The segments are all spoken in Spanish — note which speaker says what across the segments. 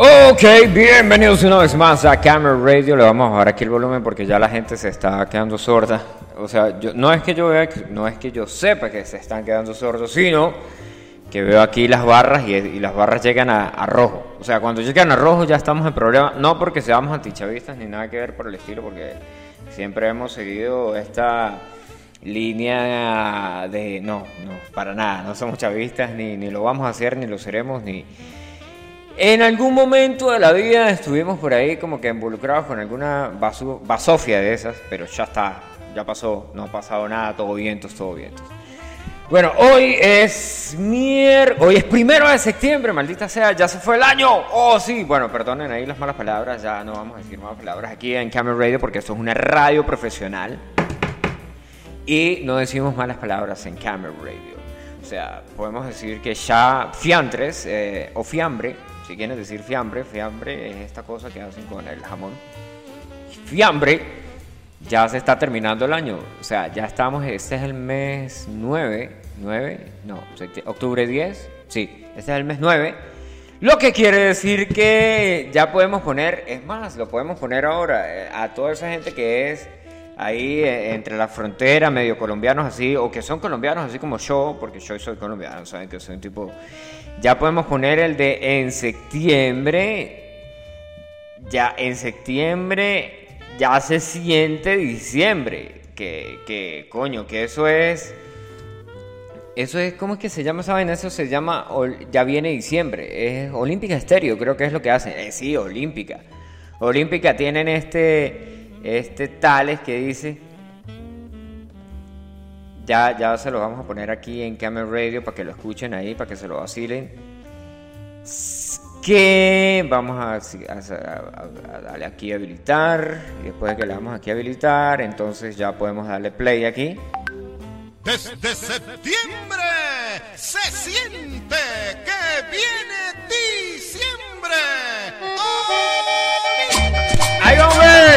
Speaker 1: Ok, bienvenidos una vez más a Camera Radio. Le vamos a bajar aquí el volumen porque ya la gente se está quedando sorda. O sea, yo, no es que yo vea, no es que yo sepa que se están quedando sordos, sino que veo aquí las barras y, las barras llegan a, rojo. O sea, cuando llegan a rojo ya estamos en problema. No porque seamos antichavistas ni nada que ver por el estilo, porque siempre hemos seguido esta línea de no, no, para nada, no somos chavistas, ni, ni lo vamos a hacer, ni lo seremos, ni en algún momento de la vida estuvimos por ahí como que involucrados con alguna basofia de esas, pero ya está, ya pasó, no ha pasado nada, todo vientos, todo vientos. Bueno, hoy es mier... hoy es primero de septiembre, maldita sea, ya se fue el año. Oh, sí, bueno, perdonen ahí las malas palabras, ya no vamos a decir malas palabras aquí en Camera Radio porque esto es una radio profesional. Y no decimos malas palabras en Camera Radio. O sea, podemos decir que ya fiantres eh, o fiambre si quieres decir fiambre, fiambre es esta cosa que hacen con el jamón. Fiambre, ya se está terminando el año. O sea, ya estamos, este es el mes 9, 9, no, octubre 10, sí, este es el mes 9. Lo que quiere decir que ya podemos poner, es más, lo podemos poner ahora eh, a toda esa gente que es ahí eh, entre la frontera, medio colombianos así, o que son colombianos así como yo, porque yo soy colombiano, saben que soy un tipo... Ya podemos poner el de en septiembre, ya en septiembre ya se siente diciembre, que, que coño, que eso es... Eso es, ¿cómo es que se llama vaina? Eso se llama, ya viene diciembre, es Olímpica Estéreo, creo que es lo que hacen. Eh, sí, Olímpica. Olímpica tienen este este Tales que dice, ya, ya se lo vamos a poner aquí en Camera Radio para que lo escuchen ahí, para que se lo vacilen. Que vamos a, darle aquí a habilitar. Después de que le damos aquí a habilitar, entonces ya podemos darle play aquí.
Speaker 2: Desde septiembre se siente que viene diciembre.
Speaker 1: ¡Ay, hombre!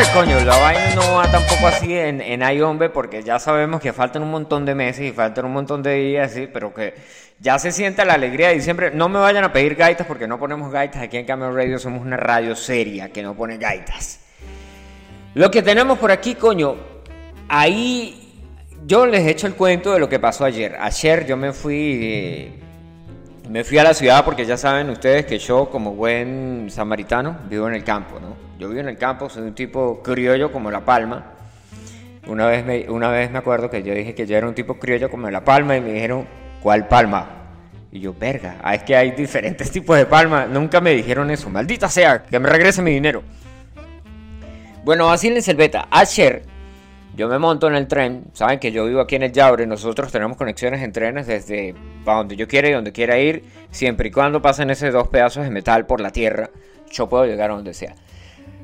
Speaker 1: Coño, la vaina no va tampoco así en, en Ay, hombre, porque ya sabemos que faltan un montón de meses y faltan un montón de días, sí, pero que ya se siente la alegría de diciembre. No me vayan a pedir gaitas porque no ponemos gaitas. Aquí en Cameo Radio somos una radio seria que no pone gaitas. Lo que tenemos por aquí, coño, ahí yo les he hecho el cuento de lo que pasó ayer. Ayer yo me fui. Me fui a la ciudad porque ya saben ustedes que yo, como buen samaritano, vivo en el campo, ¿no? Yo vivo en el campo, soy un tipo criollo como La Palma. Una vez, me, una vez me acuerdo que yo dije que yo era un tipo criollo como La Palma y me dijeron, ¿cuál palma? Y yo, verga, ah, es que hay diferentes tipos de palma. Nunca me dijeron eso. Maldita sea, que me regrese mi dinero. Bueno, así en el beta. Ayer yo me monto en el tren. Saben que yo vivo aquí en el Yaure. Nosotros tenemos conexiones en trenes desde para donde yo quiera y donde quiera ir. Siempre y cuando pasen esos dos pedazos de metal por la tierra, yo puedo llegar a donde sea.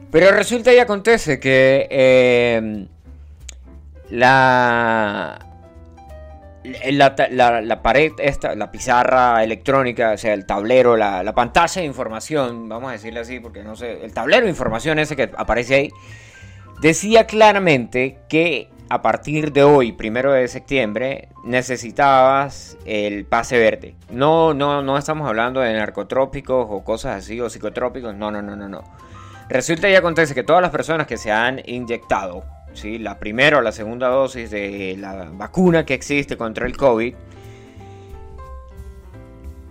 Speaker 1: Pero resulta y acontece que eh, la, la, pared, esta, la pizarra electrónica, o sea, el tablero, la, pantalla de información, vamos a decirle así, porque no sé, el tablero de información ese que aparece ahí, decía claramente que a partir de hoy, primero de septiembre, necesitabas el pase verde. No, no, no estamos hablando de narcotrópicos o cosas así, o psicotrópicos, no, no, no, no, no. Resulta y acontece que todas las personas que se han inyectado, ¿sí? la primera o la segunda dosis de la vacuna que existe contra el COVID,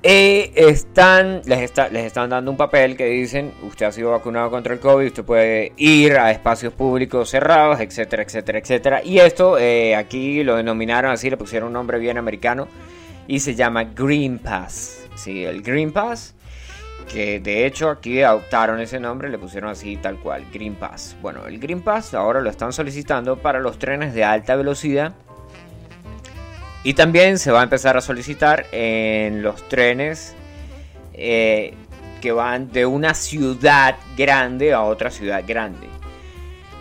Speaker 1: eh, están, les, les están dando un papel que dicen, usted ha sido vacunado contra el COVID, usted puede ir a espacios públicos cerrados, etcétera, etcétera, etcétera. Y esto eh, aquí lo denominaron así, le pusieron un nombre bien americano y se llama Green Pass. ¿sí? El Green Pass que de hecho aquí adoptaron ese nombre, le pusieron así tal cual, Green Pass. Bueno, el Green Pass ahora lo están solicitando para los trenes de alta velocidad y también se va a empezar a solicitar en los trenes eh, que van de una ciudad grande a otra ciudad grande.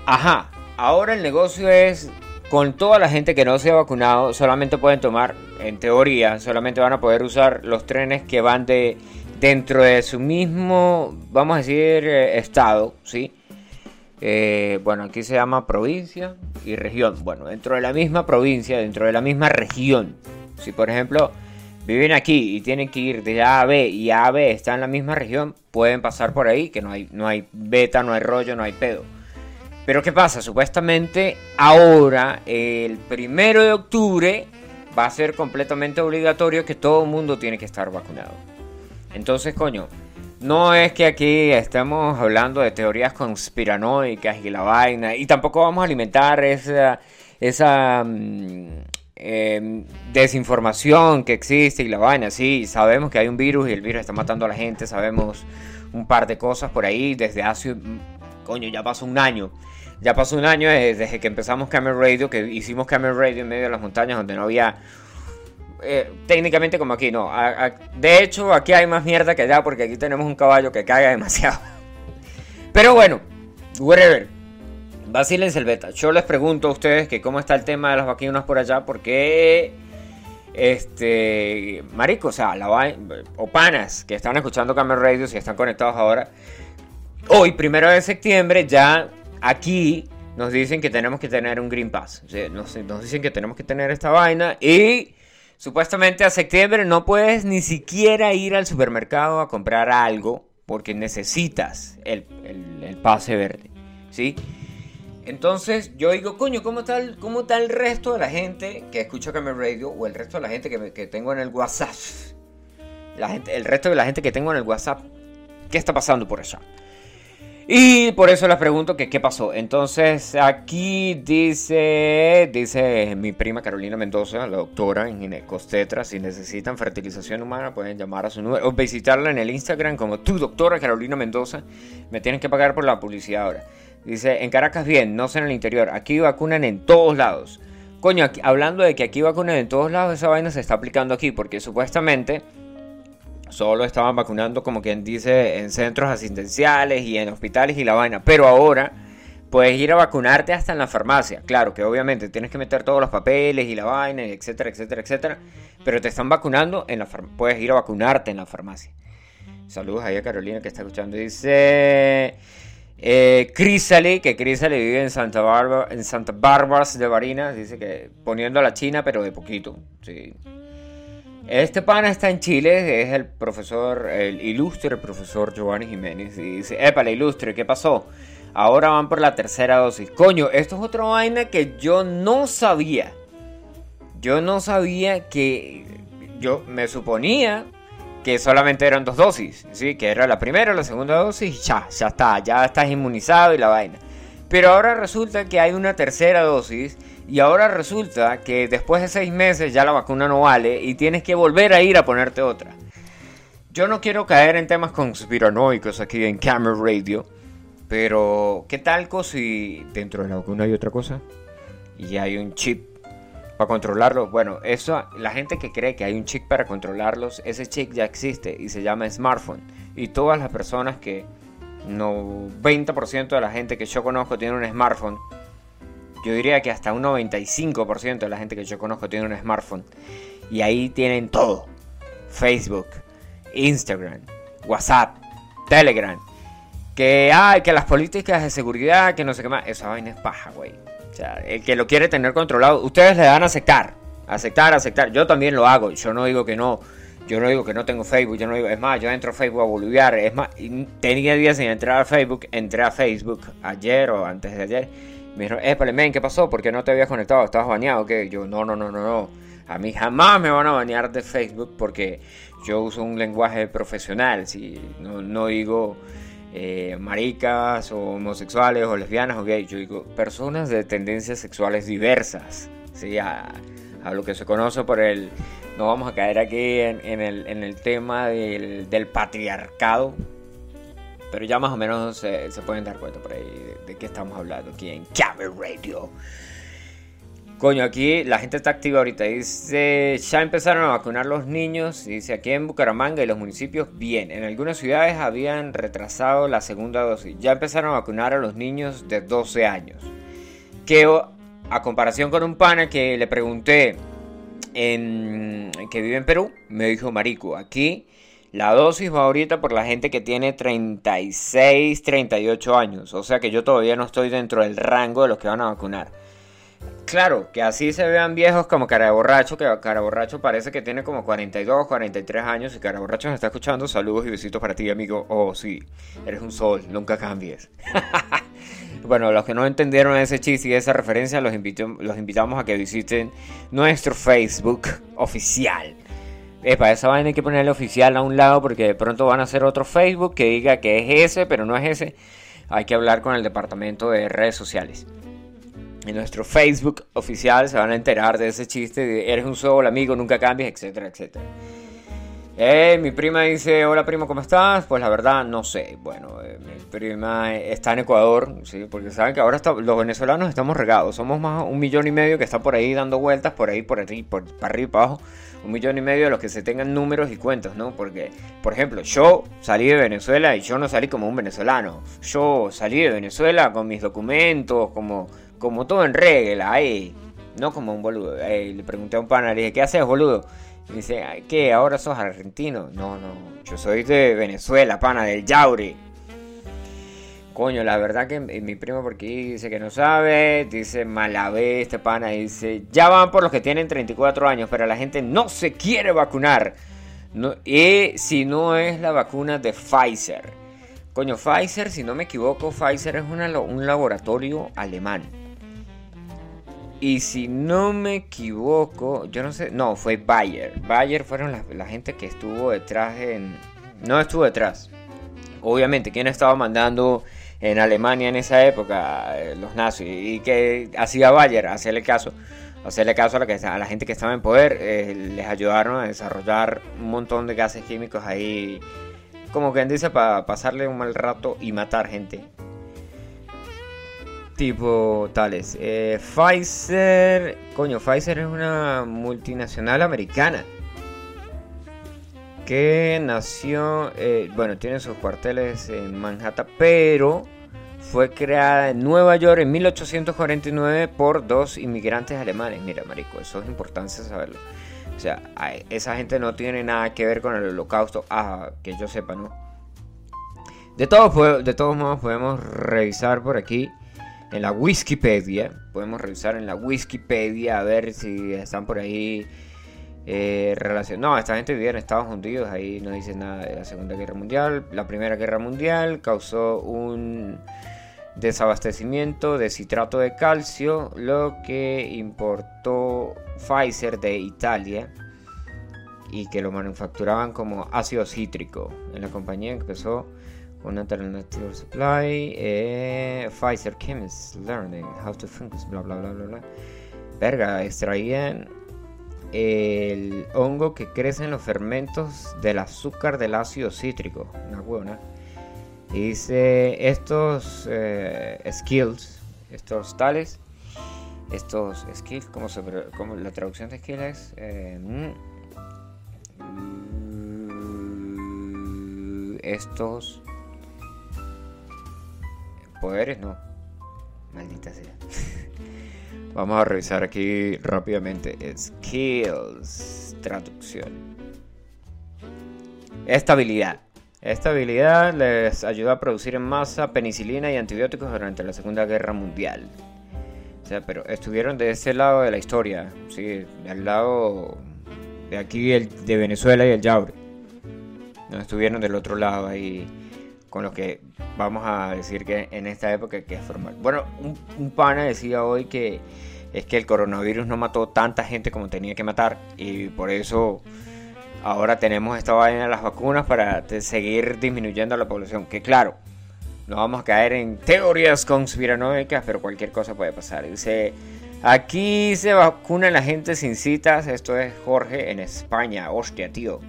Speaker 1: Ajá, ahora el negocio es con toda la gente que no se ha vacunado, solamente pueden tomar, en teoría, solamente van a poder usar los trenes que van de dentro de su mismo, vamos a decir, eh, estado, ¿sí? Eh, bueno, aquí se llama provincia y región. Bueno, dentro de la misma provincia, dentro de la misma región. Si por ejemplo viven aquí y tienen que ir de A a B y A a B está en la misma región, pueden pasar por ahí, que no hay, no hay beta, no hay rollo, no hay pedo. Pero ¿qué pasa? Supuestamente ahora, el primero de octubre, va a ser completamente obligatorio que todo el mundo tiene que estar vacunado. Entonces, coño, no es que aquí estemos hablando de teorías conspiranoicas y la vaina, y tampoco vamos a alimentar esa, esa mm, em, desinformación que existe y la vaina. Sí, sabemos que hay un virus y el virus está matando a la gente, sabemos un par de cosas por ahí desde hace, mm, coño, ya pasó un año. Ya pasó un año desde que empezamos Camel Radio, que hicimos Camel Radio en medio de las montañas donde no había... Eh, técnicamente como aquí, no. de hecho, aquí hay más mierda que allá porque aquí tenemos un caballo que caga demasiado. Pero bueno, whatever. Vacílense el beta. Yo les pregunto a ustedes que cómo está el tema de las vacunas por allá, porque este marico, o sea, la o panas que están escuchando Camel Radio si están conectados ahora. Hoy, primero de septiembre, ya aquí nos dicen que tenemos que tener un Green Pass. nos, dicen que tenemos que tener esta vaina y supuestamente a septiembre no puedes ni siquiera ir al supermercado a comprar algo porque necesitas el, pase verde. ¿Sí? Entonces yo digo, coño, ¿cómo está, el, ¿cómo está el resto de la gente que escucha Camel Radio o el resto de la gente que, que tengo en el WhatsApp? La gente, el resto de la gente que tengo en el WhatsApp, ¿qué está pasando por allá? Y por eso les pregunto que qué pasó. Entonces aquí dice, dice mi prima Carolina Mendoza, la doctora en ginecostetra, si necesitan fertilización humana pueden llamar a su número o visitarla en el Instagram como tu doctora Carolina Mendoza. Me tienen que pagar por la publicidad ahora. Dice, en Caracas bien, no sé en el interior. Aquí vacunan en todos lados. Coño, hablando de que aquí vacunan en todos lados, esa vaina se está aplicando aquí porque supuestamente solo estaban vacunando como quien dice en centros asistenciales y en hospitales y la vaina. Pero ahora puedes ir a vacunarte hasta en la farmacia. Claro que obviamente tienes que meter todos los papeles y la vaina, etcétera, etcétera, etcétera. Pero te están vacunando en la farmacia. Puedes ir a vacunarte en la farmacia. Saludos ahí a Carolina que está escuchando. Dice eh, que Crisale vive en Santa Bárbara, en Santa Bárbara de Barinas. Dice que poniendo a la China, pero de poquito. Sí. Este pana está en Chile, es el profesor, el ilustre profesor Giovanni Jiménez. Y dice, la ilustre, ¿qué pasó? Ahora van por la tercera dosis. Coño, esto es otra vaina que yo no sabía. Yo no sabía que... Yo me suponía que solamente eran dos dosis, ¿sí? Que era la primera, la segunda dosis y ya, ya está, ya estás inmunizado y la vaina. Pero ahora resulta que hay una tercera dosis y ahora resulta que después de seis meses ya la vacuna no vale y tienes que volver a ir a ponerte otra. Yo no quiero caer en temas conspiranoicos aquí en Camera Radio, pero ¿qué tal si dentro de la vacuna hay otra cosa? Y hay un chip para controlarlo. Bueno, eso, la gente que cree que hay un chip para controlarlos, ese chip ya existe y se llama smartphone. Y todas las personas que, no 20% de la gente que yo conozco tiene un smartphone yo diría que hasta un 95% de la gente que yo conozco tiene un smartphone. Y ahí tienen todo. Facebook, Instagram, WhatsApp, Telegram. Que hay, que las políticas de seguridad, que no sé qué más. Esa vaina es paja, güey. O sea, el que lo quiere tener controlado, ustedes le dan a aceptar. Aceptar, aceptar. Yo también lo hago. Yo no digo que no. Yo no digo que no tengo Facebook. Yo no digo, es más, yo entro a Facebook a boludear. Es más, tenía días sin entrar a Facebook. Entré a Facebook ayer o antes de ayer me dijeron, eh, men, ¿qué pasó? ¿Por qué no te habías conectado? ¿Estabas baneado? ¿Qué? Yo, no, no, no, no, no. A mí jamás me van a banear de Facebook porque yo uso un lenguaje profesional. Si no, no digo eh, maricas o homosexuales o lesbianas o gays. Yo digo personas de tendencias sexuales diversas. ¿sí? A, lo que se conoce por el... No vamos a caer aquí en, el, en el, tema del patriarcado pero ya más o menos se pueden dar cuenta por ahí de, qué estamos hablando aquí en Camel Radio. Coño, aquí la gente está activa ahorita. Dice, ya empezaron a vacunar los niños. Dice, aquí en Bucaramanga y los municipios, bien. En algunas ciudades habían retrasado la segunda dosis. Ya empezaron a vacunar a los niños de 12 años. Que a comparación con un pana que le pregunté en, que vive en Perú, me dijo, Marico, aquí la dosis va ahorita por la gente que tiene 36, 38 años. O sea que yo todavía no estoy dentro del rango de los que van a vacunar. claro, que así se vean viejos como cara borracho, que cara borracho parece que tiene como 42, 43 años y cara borracho nos está escuchando. Saludos y besitos para ti, amigo. Oh, sí, eres un sol, nunca cambies. bueno, los que no entendieron ese chiste y esa referencia, los, los invitamos a que visiten nuestro Facebook oficial. Para esa vaina hay que ponerle oficial a un lado porque de pronto van a hacer otro Facebook que diga que es ese, pero no es ese. Hay que hablar con el departamento de redes sociales en nuestro Facebook oficial se van a enterar de ese chiste de eres un solo amigo, nunca cambies, etcétera, etcétera. Eh, mi prima dice, hola primo, ¿cómo estás? Pues la verdad no sé. Bueno, eh, mi prima está en Ecuador, ¿sí? porque saben que ahora los venezolanos estamos regados. Somos más un millón y medio que está por ahí dando vueltas, por ahí, por ahí, por, para arriba y para abajo. Un millón y medio de los que se tengan números y cuentos, ¿no? Porque, por ejemplo, yo salí de Venezuela y yo no salí como un venezolano. Yo salí de Venezuela con mis documentos, como como todo en regla, ahí, no como un boludo. le pregunté a un pana, le dije, ¿qué haces, boludo? Dice, ¿qué? ¿Ahora sos argentino? No, no, yo soy de Venezuela, pana, del Yauri. Coño, la verdad que mi primo por aquí dice que no sabe, dice Malavé, este pana, dice, ya van por los que tienen 34 años, pero la gente no se quiere vacunar. No, y si no es la vacuna de Pfizer. Coño, Pfizer, si no me equivoco, Pfizer es un laboratorio alemán. Y si no me equivoco, yo no sé, no, fue Bayer. Bayer fueron la, gente que estuvo detrás en... No estuvo detrás. Obviamente, ¿quién estaba mandando en Alemania en esa época? Eh, los nazis. ¿Y que hacía Bayer? Hacerle caso. Hacerle caso a la, que, a la gente que estaba en poder. Eh, les ayudaron a desarrollar un montón de gases químicos ahí. Como quien dice, para pasarle un mal rato y matar gente tipo tales. Eh, Pfizer, coño, Pfizer es una multinacional americana que nació, eh, bueno, tiene sus cuarteles en Manhattan, pero fue creada en Nueva York en 1849 por dos inmigrantes alemanes. Mira, marico, eso es importante saberlo. O sea, esa gente no tiene nada que ver con el holocausto, ah, que yo sepa, ¿no? De todos, de todos modos podemos revisar por aquí en la Wikipedia. Podemos revisar en la Wikipedia a ver si están por ahí eh, relacionados. No, esta gente vivía en Estados Unidos, ahí no dice nada de la Segunda Guerra Mundial. La Primera Guerra Mundial causó un desabastecimiento de citrato de calcio, lo que importó Pfizer de Italia y que lo manufacturaban como ácido cítrico. En la compañía empezó un alternative supply, eh, Pfizer Chemists Learning How to Fungus, bla bla bla bla bla. Verga, extraían el hongo que crece en los fermentos del azúcar del ácido cítrico. Una buena. Y dice, estos eh, skills, estos tales, estos skills, ¿cómo, se, cómo la traducción de skills es? Eh, mm, estos poderes no. Maldita sea. Vamos a revisar aquí rápidamente. Skills. Traducción. Estabilidad. Estabilidad les ayuda a producir en masa penicilina y antibióticos durante la Segunda Guerra Mundial. O sea, pero estuvieron de ese lado de la historia, sí, del lado de aquí de Venezuela y el Yaure. No estuvieron del otro lado ahí con lo que vamos a decir que en esta época que es formal. Bueno, un, pana decía hoy que es que el coronavirus no mató tanta gente como tenía que matar y por eso ahora tenemos esta vaina de las vacunas para seguir disminuyendo la población. Que claro, no vamos a caer en teorías conspiranoicas, pero cualquier cosa puede pasar. Dice, aquí se vacuna la gente sin citas. Esto es Jorge en España. Hostia, tío.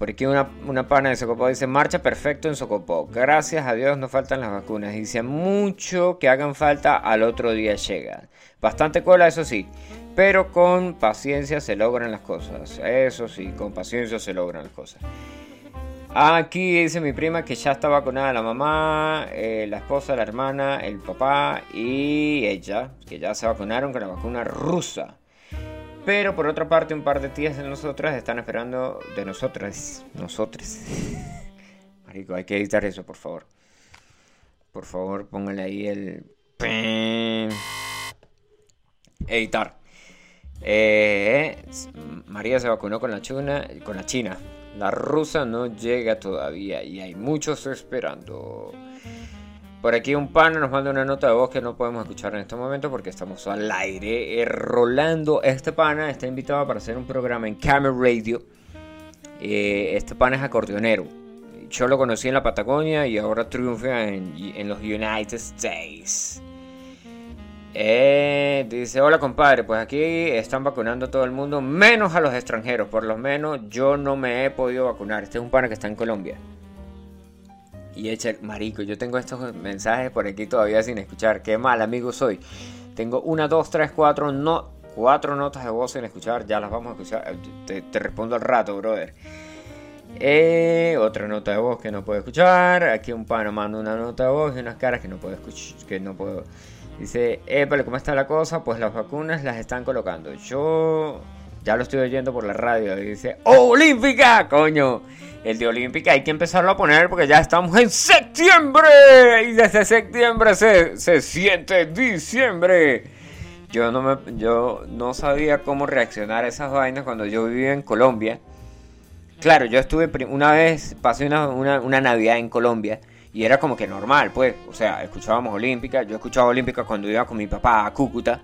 Speaker 1: Por aquí una, una pana de Socopó dice, marcha perfecto en Socopó. Gracias a Dios no faltan las vacunas. Dice, mucho que hagan falta al otro día llega. Bastante cola, eso sí. Pero con paciencia se logran las cosas. Eso sí, con paciencia se logran las cosas. Aquí dice mi prima que ya está vacunada la mamá, eh, la esposa, la hermana, el papá y ella, que ya se vacunaron con la vacuna rusa. Pero por otra parte, un par de tías de nosotras están esperando de nosotras. Nosotras. Marico, hay que editar eso, por favor. Por favor, póngale ahí el. editar. Eh, María se vacunó con la, chuna, con la China. La rusa no llega todavía y hay muchos esperando. Por aquí un pana nos manda una nota de voz que no podemos escuchar en este momento porque estamos al aire. Eh, Rolando, este pana está invitado para hacer un programa en Camera Radio. Eh, este pana es acordeonero. Yo lo conocí en la Patagonia y ahora triunfa en, en los United States. Eh, dice, hola compadre, pues aquí están vacunando a todo el mundo, menos a los extranjeros. Por lo menos yo no me he podido vacunar. Este es un pana que está en Colombia. Y echa, marico, yo tengo estos mensajes por aquí todavía sin escuchar. Qué mal amigo soy. Tengo una, dos, tres, cuatro, no, cuatro notas de voz sin escuchar. Ya las vamos a escuchar. Te, respondo al rato, brother. Eh, otra nota de voz que no puedo escuchar. Aquí un pana manda una nota de voz y unas caras que no puedo escuchar. Que no puedo. Dice, pero ¿cómo está la cosa? Pues las vacunas las están colocando. Yo ya lo estoy oyendo por la radio. Dice, ¡Oh, Olímpica! Coño, el de Olímpica hay que empezarlo a poner porque ya estamos en septiembre. Y desde septiembre se, se siente diciembre. Yo no, me, yo no sabía cómo reaccionar a esas vainas cuando yo vivía en Colombia. Claro, yo estuve una vez, pasé una, una, Navidad en Colombia y era como que normal, pues. O sea, escuchábamos Olímpica. Yo escuchaba Olímpica cuando iba con mi papá a Cúcuta,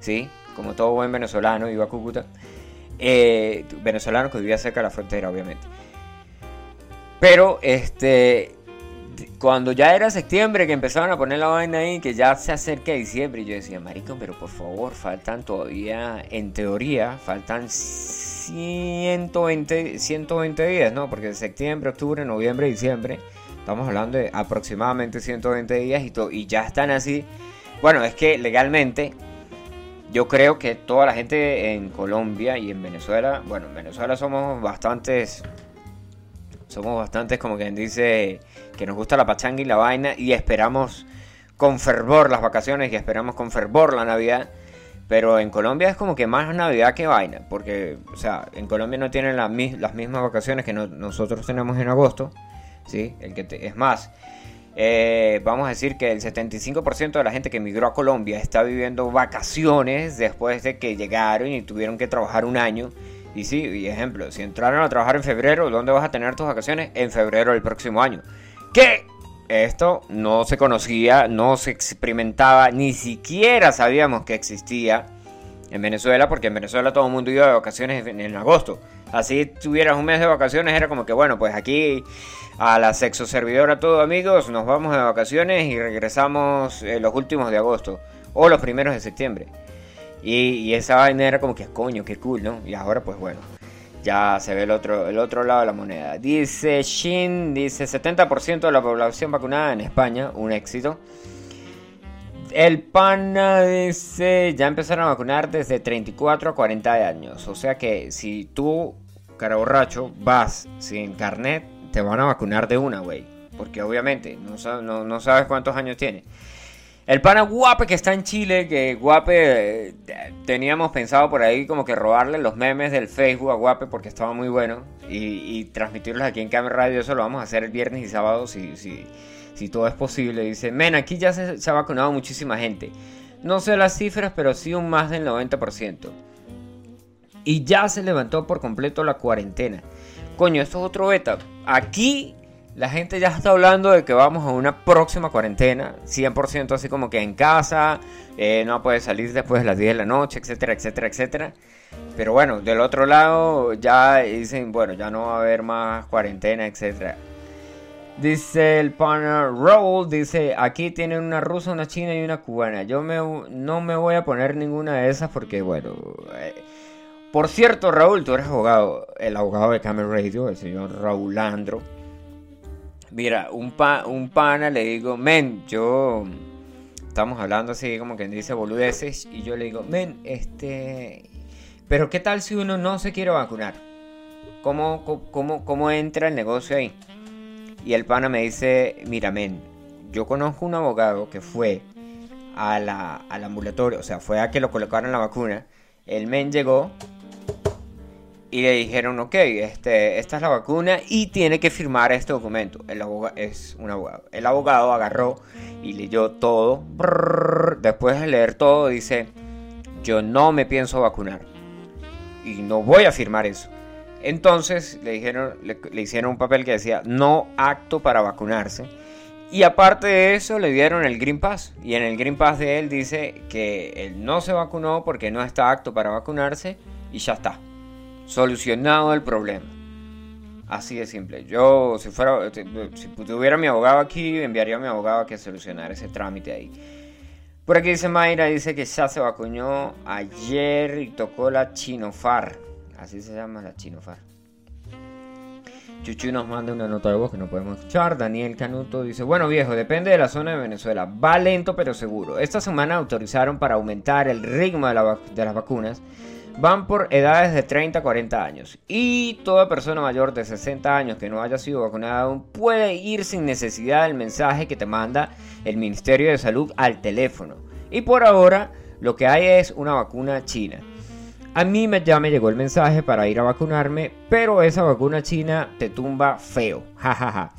Speaker 1: ¿sí? Como todo buen venezolano, iba a Cúcuta. Eh, venezolano que vivía cerca de la frontera, obviamente. Pero, este. Cuando ya era septiembre, que empezaban a poner la vaina ahí, que ya se acerca diciembre, y yo decía, marico, pero por favor, faltan todavía, en teoría, faltan 120, 120 días, ¿no? Porque septiembre, octubre, noviembre, diciembre Estamos hablando de aproximadamente 120 días y, y ya están así. Bueno, es que legalmente yo creo que toda la gente en Colombia y en Venezuela, bueno, en Venezuela somos bastantes, somos bastantes como quien dice que nos gusta la pachanga y la vaina y esperamos con fervor las vacaciones y esperamos con fervor la Navidad. Pero en Colombia es como que más Navidad que vaina, porque, o sea, en Colombia no tienen las mismas vacaciones que nosotros tenemos en agosto. ¿sí? El que es más, eh, vamos a decir que el 75% de la gente que emigró a Colombia está viviendo vacaciones después de que llegaron y tuvieron que trabajar un año. Y sí, y ejemplo, si entraron a trabajar en febrero, ¿dónde vas a tener tus vacaciones? En febrero del próximo año. ¿Qué? Esto no se conocía, no se experimentaba, ni siquiera sabíamos que existía en Venezuela, porque en Venezuela todo el mundo iba de vacaciones en, agosto. Así tuvieras un mes de vacaciones, era como que bueno, pues aquí a la sexo servidora todo amigos, nos vamos de vacaciones y regresamos eh, los últimos de agosto o los primeros de septiembre. Y, esa vaina era como que coño, qué cool, ¿no? Y ahora pues bueno, ya se ve el otro, el otro lado de la moneda. Dice Shin, dice 70% de la población vacunada en España, un éxito. El pana dice, ya empezaron a vacunar desde 34 a 40 años. O sea que si tú, cara borracho, vas sin carnet, te van a vacunar de una, güey. Porque obviamente no, no, sabes cuántos años tiene. El pana Guape que está en Chile, que Guape eh, teníamos pensado por ahí como que robarle los memes del Facebook a Guape porque estaba muy bueno y, transmitirlos aquí en Camera Radio. Eso lo vamos a hacer el viernes y sábado si, si, si todo es posible. Dice, men, aquí ya se, se ha vacunado muchísima gente. No sé las cifras, pero sí un más del 90%. Y ya se levantó por completo la cuarentena. Coño, esto es otro beta. Aquí la gente ya está hablando de que vamos a una próxima cuarentena, 100% así como que en casa, eh, no puede salir después de las 10 de la noche, etcétera, etcétera, etcétera. Pero bueno, del otro lado ya dicen, bueno, ya no va a haber más cuarentena, etcétera. Dice el partner Raúl, dice, aquí tienen una rusa, una china y una cubana. Yo me, no me voy a poner ninguna de esas porque, bueno... Eh, por cierto, Raúl, tú eres abogado, el abogado de Camel Radio, el señor Raúl Andro. Mira, un, pa, un pana le digo, men, yo. Estamos hablando así como quien dice boludeces. Y yo le digo, men, este. Pero ¿qué tal si uno no se quiere vacunar? ¿Cómo, cómo, cómo entra el negocio ahí? Y el pana me dice, mira, men, yo conozco un abogado que fue a la, al ambulatorio, o sea, fue a que lo colocaron la vacuna. El men llegó, y le dijeron, ok, este, esta es la vacuna y tiene que firmar este documento. El abogado es un abogado. El abogado agarró y leyó todo. después de leer todo, dice, yo no me pienso vacunar. Y no voy a firmar eso. Entonces le, dijeron, le, hicieron un papel que decía no acto para vacunarse. Y aparte de eso le dieron el Green Pass. Y en el Green Pass de él dice que él no se vacunó porque no está apto para vacunarse y ya está. Solucionado el problema. Así de simple. Yo, si fuera, si tuviera mi abogado aquí, enviaría a mi abogado a que solucionara ese trámite ahí. Por aquí dice Mayra, dice que ya se vacunó ayer y tocó la Chinofar. Así se llama la Chinofar. Chuchu nos manda una nota de voz que no podemos escuchar. Daniel Canuto dice, bueno viejo, depende de la zona de Venezuela. Va lento pero seguro. Esta semana autorizaron para aumentar el ritmo de, la de las vacunas van por edades de 30 a 40 años. Y toda persona mayor de 60 años que no haya sido vacunada aún puede ir sin necesidad del mensaje que te manda el Ministerio de Salud al teléfono. Y por ahora lo que hay es una vacuna china. A mí ya me llegó el mensaje para ir a vacunarme, pero esa vacuna china te tumba feo. Jajaja.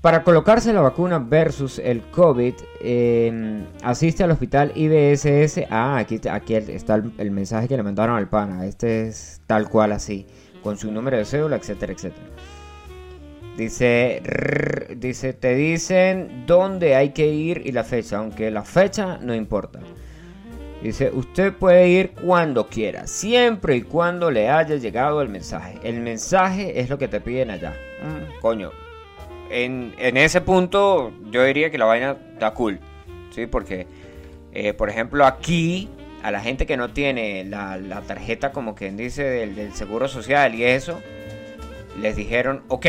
Speaker 1: Para colocarse la vacuna versus el COVID, em, asiste al hospital IBSS. Ah, aquí, está el, mensaje que le mandaron al pana. Este es tal cual así, con su número de cédula, etcétera, etcétera. Dice, dice, te dicen dónde hay que ir y la fecha, aunque la fecha no importa. Dice, usted puede ir cuando quiera, siempre y cuando le haya llegado el mensaje. El mensaje es lo que te piden allá. Mm, coño, en, ese punto yo diría que la vaina está cool, ¿sí? Porque, eh, por ejemplo, aquí a la gente que no tiene la, tarjeta, como quien dice, del, Seguro Social y eso, les dijeron, ok,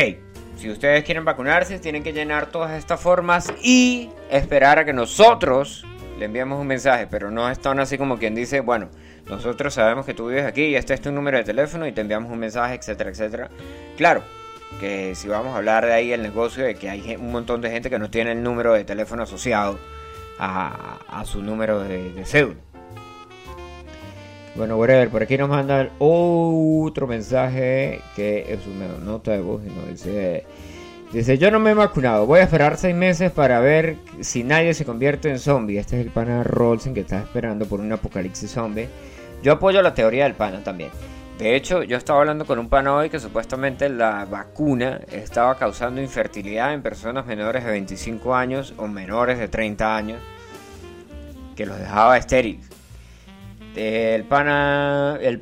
Speaker 1: si ustedes quieren vacunarse, tienen que llenar todas estas formas y esperar a que nosotros le enviemos un mensaje, pero no están así como quien dice, bueno, nosotros sabemos que tú vives aquí y este es tu número de teléfono y te enviamos un mensaje, etcétera, etcétera. Claro, que si vamos a hablar de ahí el negocio de que hay un montón de gente que no tiene el número de teléfono asociado a, su número de, de cédula. Bueno, ver por aquí nos mandan otro mensaje que es una nota de voz y nos dice... Dice, yo no me he vacunado, voy a esperar seis meses para ver si nadie se convierte en zombie. Este es el pana Rolsen que está esperando por un apocalipsis zombie. Yo apoyo la teoría del pana también. De hecho, yo estaba hablando con un pana hoy que supuestamente la vacuna estaba causando infertilidad en personas menores de 25 años o menores de 30 años, que los dejaba estériles. El pana, el,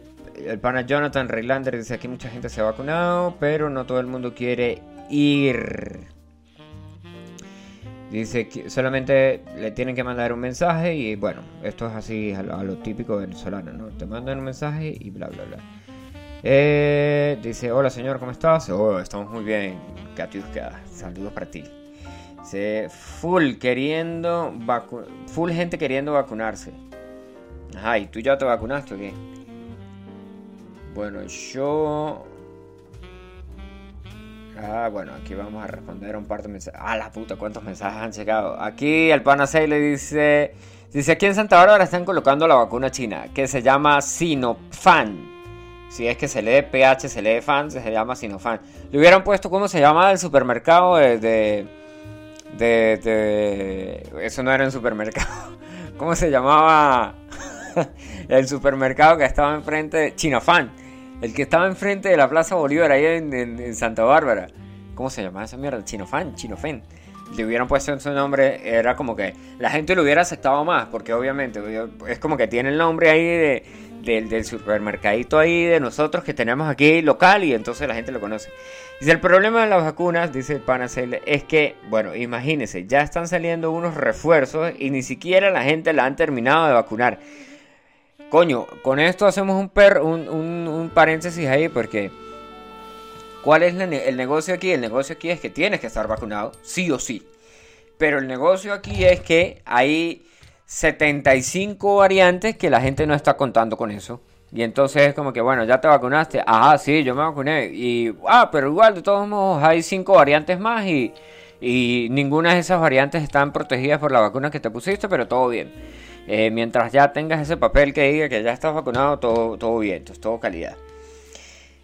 Speaker 1: pana Jonathan Raylander dice aquí mucha gente se ha vacunado, pero no todo el mundo quiere ir. Dice que solamente le tienen que mandar un mensaje y bueno, esto es así a lo, típico venezolano, ¿no? Te mandan un mensaje y bla, bla, bla. Eh, dice, hola señor, ¿cómo estás? Oh, estamos muy bien, Katiuska, saludos para ti. Dice, full queriendo, full gente queriendo vacunarse. Ajá, ¿y tú ya te vacunaste o qué? Bueno, yo... Ah, bueno, aquí vamos a responder un par de mensajes. Ah, la puta, ¿cuántos mensajes han llegado? Aquí el pana 6 le dice... Dice, aquí en Santa Bárbara están colocando la vacuna china, que se llama Sinophan. Si es que se lee PH, se lee fan, se llama Sinofan. Le hubieran puesto cómo se llama el supermercado de, de, de, Eso no era un supermercado. ¿Cómo se llamaba el supermercado que estaba enfrente de Chinofan? El que estaba enfrente de la Plaza Bolívar ahí en, Santa Bárbara. ¿Cómo se llamaba esa mierda? Chinofan, Chinofan. Le hubieran puesto su nombre, era como que la gente lo hubiera aceptado más, porque obviamente es como que tiene el nombre ahí de del, supermercadito ahí de nosotros que tenemos aquí local y entonces la gente lo conoce. Dice, el problema de las vacunas, dice el Panacel, es que, bueno, imagínense, ya están saliendo unos refuerzos y ni siquiera la gente la han terminado de vacunar. Coño, con esto hacemos un, per, un, un, paréntesis ahí porque... ¿Cuál es el negocio aquí? El negocio aquí es que tienes que estar vacunado, sí o sí. Pero el negocio aquí es que hay 75 variantes que la gente no está contando con eso. Y entonces es como que, bueno, ya te vacunaste. Ajá, sí, yo me vacuné. Y, ah, pero igual, de todos modos, hay 5 variantes más y, y ninguna de esas variantes están protegidas por la vacuna que te pusiste, pero todo bien. Eh, mientras ya tengas ese papel que diga que ya estás vacunado, todo, todo bien, todo calidad.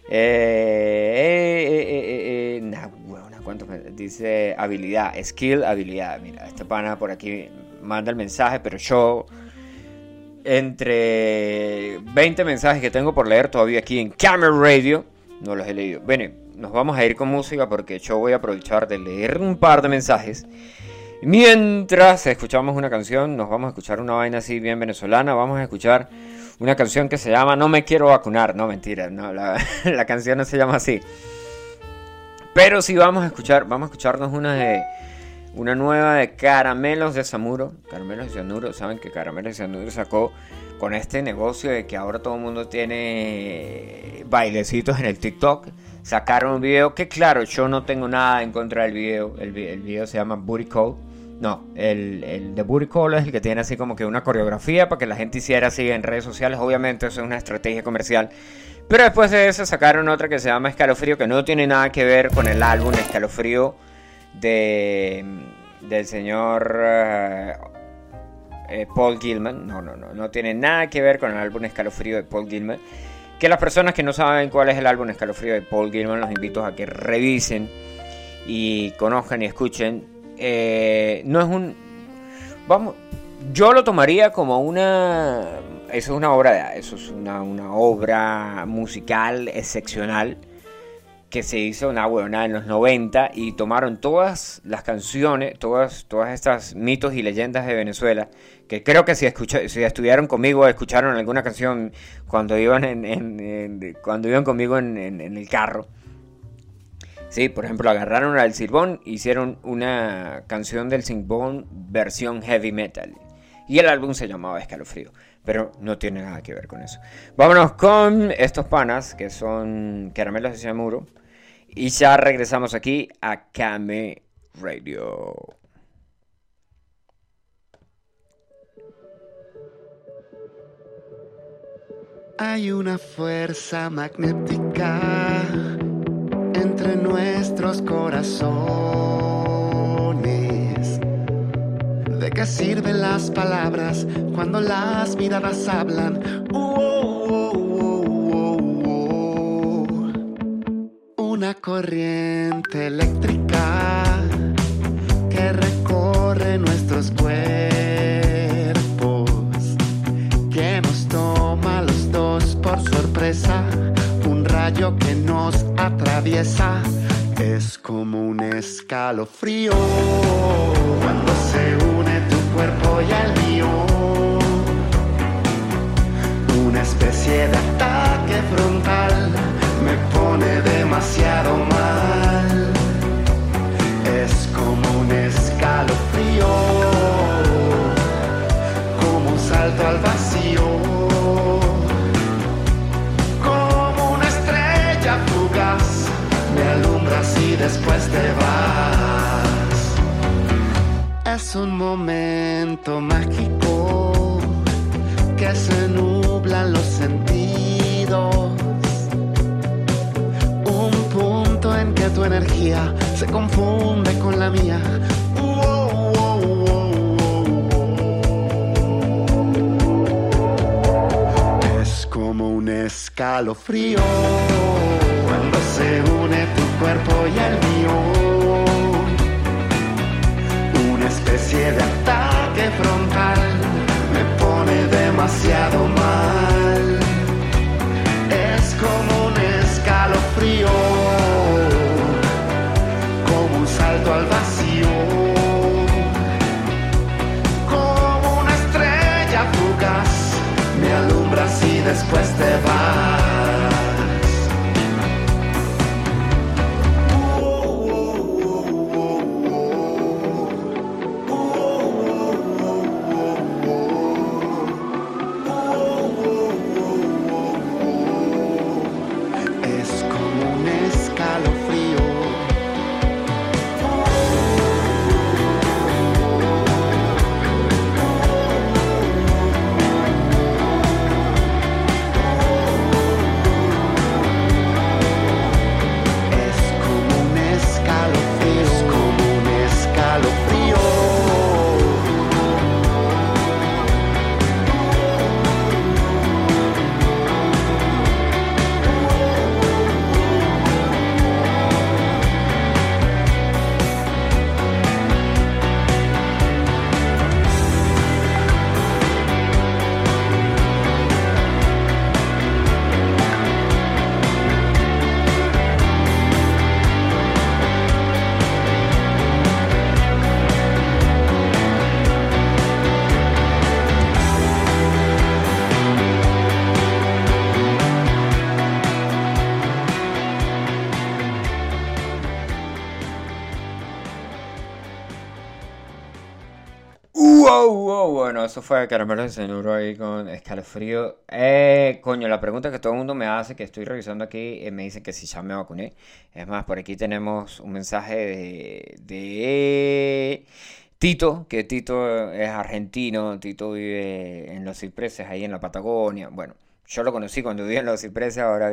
Speaker 1: Eh, eh, eh ¿cuánto dice habilidad? Skill, habilidad. Mira, este pana por aquí manda el mensaje, pero yo entre 20 mensajes que tengo por leer todavía aquí en Camera Radio, no los he leído. Bueno, nos vamos a ir con música porque yo voy a aprovechar de leer un par de mensajes. Mientras escuchamos una canción, nos vamos a escuchar una vaina así bien venezolana, vamos a escuchar una canción que se llama No me quiero vacunar, no mentira, no, la, la canción no se llama así. Pero sí vamos a escuchar, vamos a escucharnos una de una nueva de Caramelos de Samuro. Caramelos de Cianuro, saben que Caramelos de Cianuro sacó con este negocio de que ahora todo el mundo tiene bailecitos en el TikTok. Sacaron un video que claro, yo no tengo nada en contra del video. El, video se llama Booty. No, el, el de Booty Call es el que tiene así como que una coreografía para que la gente hiciera así en redes sociales. Obviamente eso es una estrategia comercial. Pero después de eso sacaron otra que se llama Escalofrío, que no tiene nada que ver con el álbum Escalofrío de, del señor eh, eh, Paul Gilman. No, no, no, no tiene nada que ver con el álbum Escalofrío de Paul Gilman. Que las personas que no saben cuál es el álbum Escalofrío de Paul Gilman, los invito a que revisen y conozcan y escuchen. Eh, no es un. Vamos. Yo lo tomaría como una. Eso es una obra. Eso es una, una obra musical excepcional que se hizo una buena en los 90 y tomaron todas las canciones, todas, todas estas mitos y leyendas de Venezuela, que creo que si, si estudiaron conmigo, escucharon alguna canción cuando iban, en, cuando iban conmigo en, el carro. Sí, por ejemplo, agarraron al Silbón, hicieron una canción del Silbón versión heavy metal. Y el álbum se llamaba Escalofrío, pero no tiene nada que ver con eso. Vámonos con estos panas que son Caramelos de Ciamuro. Y ya regresamos aquí a Kame Radio.
Speaker 3: Hay una fuerza magnética nuestros corazones. ¿De qué sirven las palabras cuando las miradas hablan? una corriente eléctrica que recorre nuestros cuerpos, es como un escalofrío. Cuando se une tu cuerpo y el mío, una especie de ataque frontal me pone demasiado mal. Es como un escalofrío, como un salto al vacío, después te vas. Es un momento mágico que se nublan los sentidos que tu energía se confunde con la mía. es como un escalofrío cuerpo y el mío. Una especie de ataque frontal me pone demasiado mal. Es como un escalofrío al vacío. Como una estrella fugaz, me alumbras y después te vas.
Speaker 1: Eso fue Caramelo de Cenuro ahí con escalofrío. Eh, coño, la pregunta que todo el mundo me hace, que estoy revisando aquí, eh, me dice que si ya me vacuné. Es más, por aquí tenemos un mensaje de, Tito, que Tito es argentino, Tito vive en Los Cipreses, ahí en la Patagonia. Bueno, yo lo conocí cuando vivía en Los Cipreses, ahora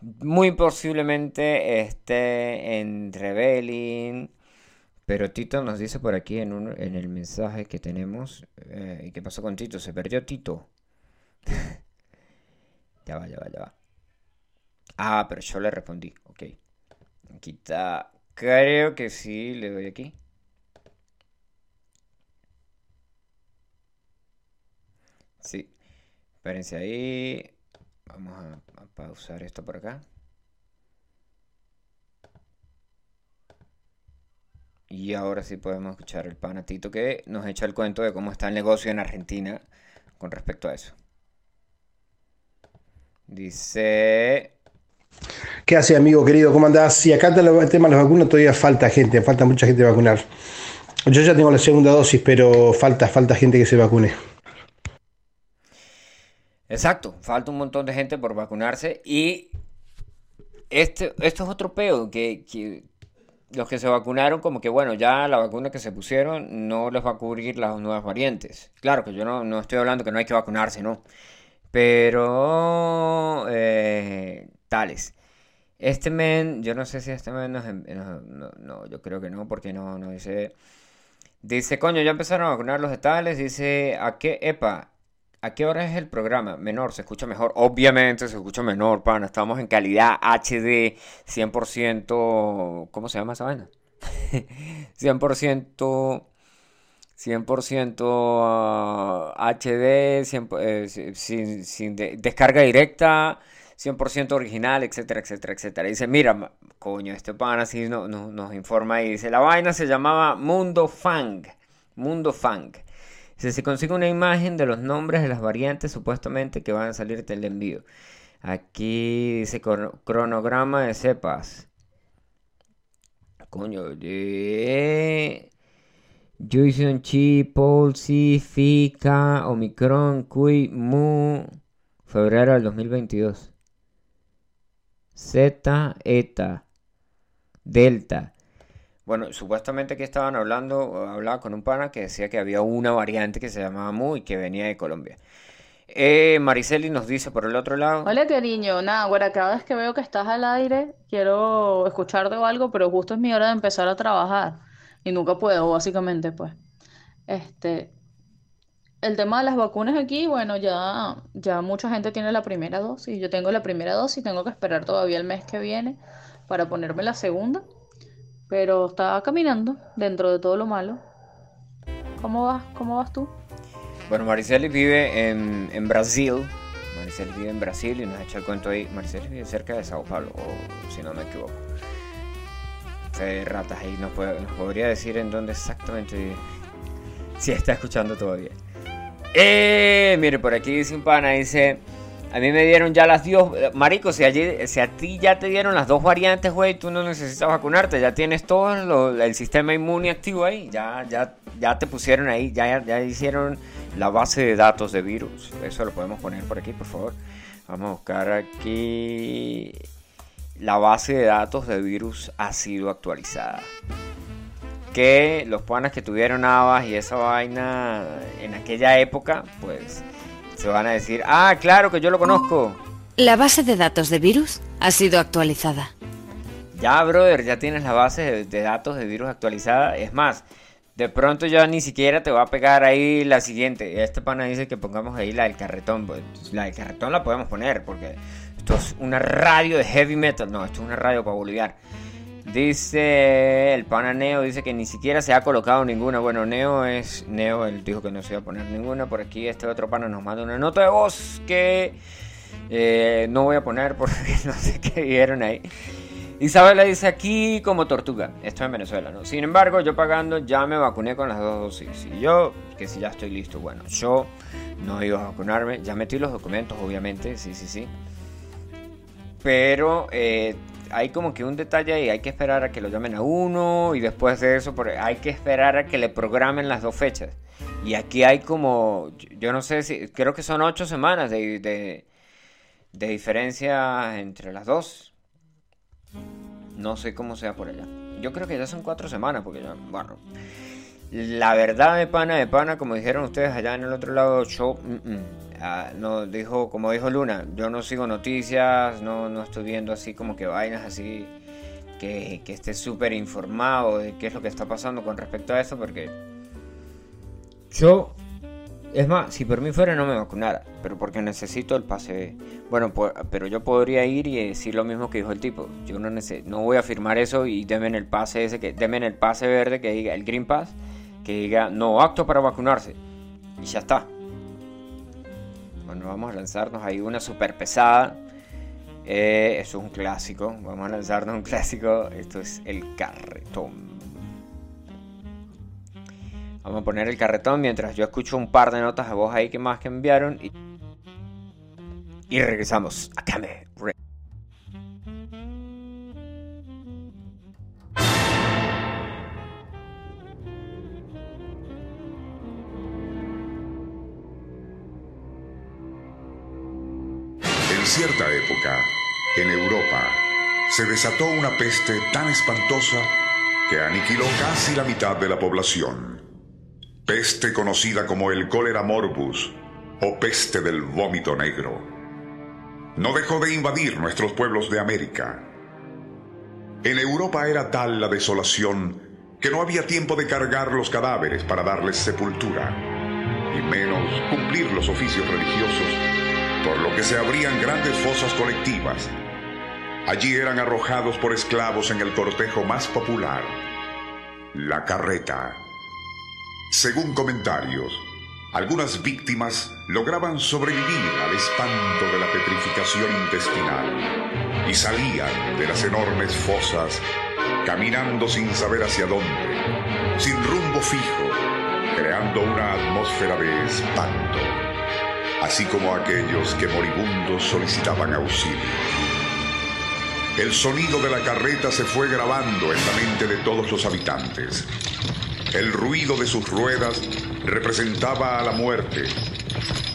Speaker 1: muy posiblemente esté en Rebelling pero Tito nos dice por aquí en, un, en el mensaje que tenemos. Eh, ¿Y qué pasó con Tito? ¿Se perdió Tito? ya va, ya va, ya va. Ah, pero yo le respondí. Ok. Está. Creo que sí, le doy aquí. Sí. Espérense ahí. Vamos a, a pausar esto por acá. Y ahora sí podemos escuchar el panatito que nos echa el cuento de cómo está el negocio en Argentina con respecto a eso. Dice...
Speaker 4: ¿Qué hace, amigo querido? ¿Cómo andás? Si acá el tema de las vacunas todavía falta gente, falta mucha gente vacunar. Yo ya tengo la segunda dosis, pero falta, falta gente que se vacune.
Speaker 1: Exacto, falta un montón de gente por vacunarse y este, esto es otro peo que, que los que se vacunaron, como que bueno, ya la vacuna que se pusieron no les va a cubrir las nuevas variantes. Claro que yo no, estoy hablando que no hay que vacunarse, no. Pero eh, tales. Este men, yo no sé si este men nos, no, no, yo creo que no, porque no, no dice. Dice, coño, ya empezaron a vacunar los de tales. Dice, ¿a qué, epa? ¿A qué hora es el programa? Menor, se escucha mejor. Obviamente se escucha menor, pana. Estamos en calidad HD 100%. ¿Cómo se llama esa vaina? 100%. 100% HD, sin, sin descarga directa, 100% original, etcétera, etcétera, etcétera. dice, mira, coño, este pana así no, nos informa y dice, la vaina se llamaba Mundo Fang. Mundo Fang. Si se consigue una imagen de los nombres de las variantes supuestamente que van a salir del envío. Aquí dice cronograma de cepas. Coño, de... Jason Chi, Polsi, Fika, Omicron, Cui, Mu, febrero del 2022. Z, Eta, Delta. Bueno, supuestamente aquí estaban hablando, hablaba con un pana que decía que había una variante que se llamaba Mu y que venía de Colombia. Eh, Mariceli nos dice por el otro lado.
Speaker 5: Hola, cariño. Nada, bueno, cada vez que veo que estás al aire, quiero escucharte o algo, pero justo es mi hora de empezar a trabajar y nunca puedo, básicamente, pues. Este, el tema de las vacunas aquí, bueno, ya, ya mucha gente tiene la primera dosis. Yo tengo la primera dosis, tengo que esperar todavía el mes que viene para ponerme la segunda. Pero estaba caminando dentro de todo lo malo. ¿Cómo vas? ¿Cómo vas tú?
Speaker 1: Bueno, Mariceli vive en, en Brasil. Mariceli vive en Brasil y nos ha hecho el cuento ahí. Mariceli vive cerca de Sao Paulo, o si no me equivoco. ratas ahí, nos, podría decir en dónde exactamente vive. Si está escuchando todavía. Eh, mire, por aquí dice un pana, dice... A mí me dieron ya las dos. Marico, si, allí, si a ti ya te dieron las dos variantes, güey, tú no necesitas vacunarte. Ya tienes todo el sistema inmune activo ahí. Ya, ya, ya te pusieron ahí. Ya, ya hicieron la base de datos de virus. Eso lo podemos poner por aquí, por favor. Vamos a buscar aquí. La base de datos de virus ha sido actualizada. Que los panas que tuvieron Avas y esa vaina en aquella época, pues se van a decir, ah, claro que yo lo conozco.
Speaker 6: La base de datos de virus ha sido actualizada.
Speaker 1: Ya, brother, ya tienes la base de, datos de virus actualizada. Es más, de pronto ya ni siquiera te va a pegar ahí la siguiente. Este pana dice que pongamos ahí la del carretón. Pues, la del carretón la podemos poner porque esto es una radio de heavy metal. No, esto es una radio para boliviar. Dice el pana Neo, dice que ni siquiera se ha colocado ninguna. Bueno, Neo es. Neo, él dijo que no se iba a poner ninguna. Por aquí este otro pana nos manda una nota de voz que eh, no voy a poner porque no sé qué vieron ahí. Isabela dice aquí como tortuga. Esto en Venezuela, ¿no? Sin embargo, yo pagando ya me vacuné con las dos dosis. Y yo, que si ya estoy listo, bueno, yo no iba a vacunarme. Ya metí los documentos, obviamente, sí, sí, sí. Pero eh, hay como que un detalle y hay que esperar a que lo llamen a uno y después de eso hay que esperar a que le programen las dos fechas. Y aquí hay como, yo no sé si, creo que son ocho semanas de, de, de diferencia entre las dos. No sé cómo sea por allá. Yo creo que ya son cuatro semanas, porque ya, bueno. La verdad de pana de pana, como dijeron ustedes allá en el otro lado, yo, mm, mm, ah, no, dijo, como dijo Luna, yo no sigo noticias, no, no estoy viendo así como que vainas así, que, que esté súper informado de qué es lo que está pasando con respecto a eso, porque yo, es más, si por mí fuera no me vacunara, pero porque necesito el pase. Bueno, pero yo podría ir y decir lo mismo que dijo el tipo. Yo no, neces- no voy a firmar eso y denme el pase ese, que denme el pase verde que diga, el Green Pass, que diga no apto para vacunarse. Y ya está. Bueno, vamos a lanzarnos ahí una super pesada. Eh, eso es un clásico. Vamos a lanzarnos un clásico. Esto es el carretón. Vamos a poner el carretón mientras yo escucho un par de notas de voz ahí que más que enviaron. Y, y regresamos a Kame.
Speaker 7: En Europa, se desató una peste tan espantosa que aniquiló casi la mitad de la población. Peste conocida como el cólera morbus o peste del vómito negro. No dejó de invadir nuestros pueblos de América. En Europa era tal la desolación que no había tiempo de cargar los cadáveres para darles sepultura, y menos cumplir los oficios religiosos por lo que se abrían grandes fosas colectivas. Allí eran arrojados por esclavos en el cortejo más popular, la carreta. Según comentarios, algunas víctimas lograban sobrevivir al espanto de la petrificación intestinal y salían de las enormes fosas caminando sin saber hacia dónde, sin rumbo fijo, creando una atmósfera de espanto así como aquellos que moribundos solicitaban auxilio. El sonido de la carreta se fue grabando en la mente de todos los habitantes. El ruido de sus ruedas representaba a la muerte.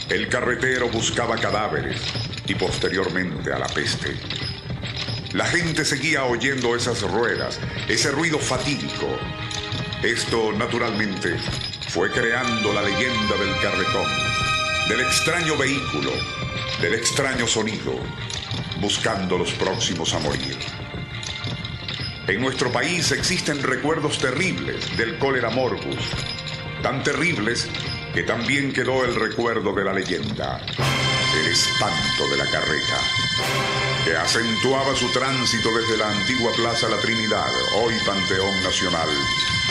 Speaker 7: El carretero buscaba cadáveres y posteriormente a la peste. La gente seguía oyendo esas ruedas, ese ruido fatídico. Esto, naturalmente, fue creando la leyenda del carretón del extraño vehículo, del extraño sonido, buscando los próximos a morir. En nuestro país existen recuerdos terribles del cólera morbus, tan terribles que también quedó el recuerdo de la leyenda, el espanto de la carreta, que acentuaba su tránsito desde la antigua Plaza La Trinidad, hoy Panteón Nacional,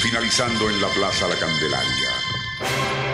Speaker 7: finalizando en la Plaza La Candelaria.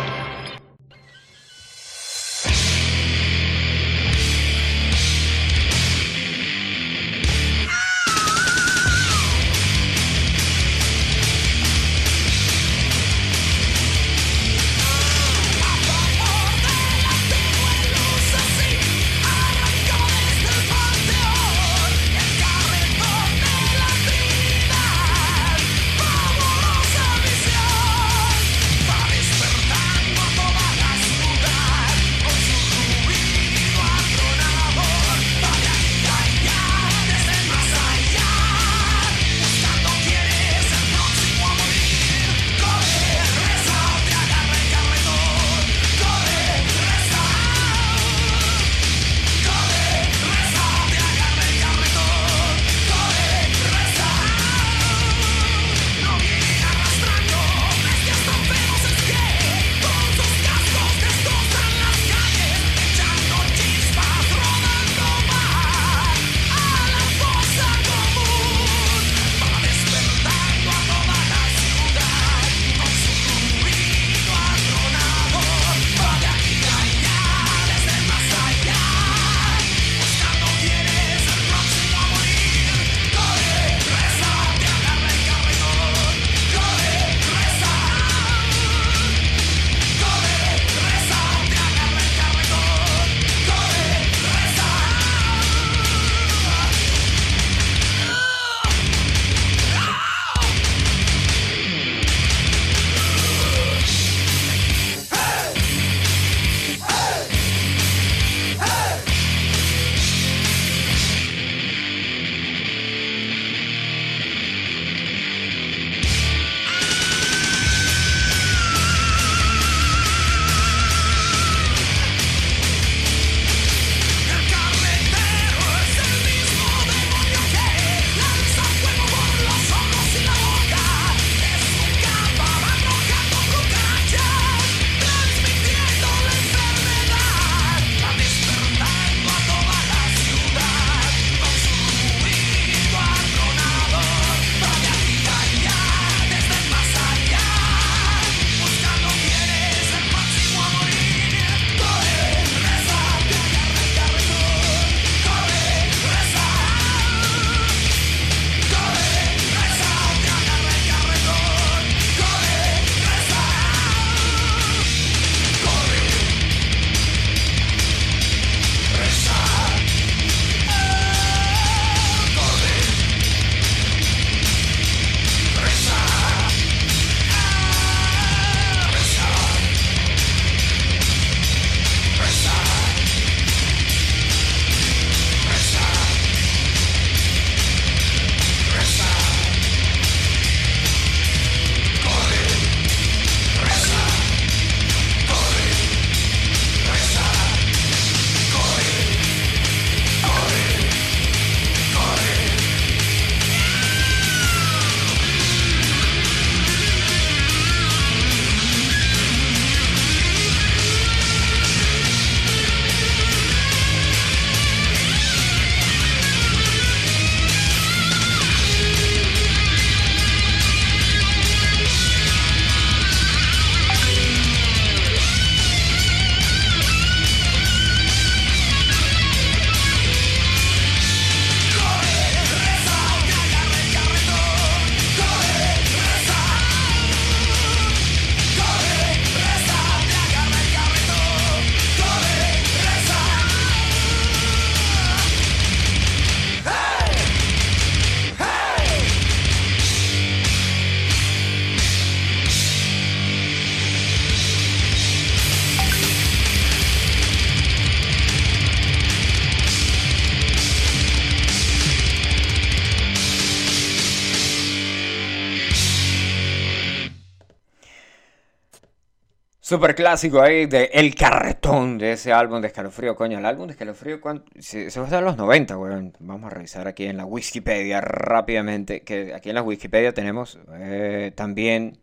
Speaker 1: Super clásico ahí de El Carretón de ese álbum de Escalofrío, coño. El álbum de Escalofrío. Se, se va a los 90, weón. Vamos a revisar aquí en la Wikipedia rápidamente. Que aquí en la Wikipedia tenemos eh, también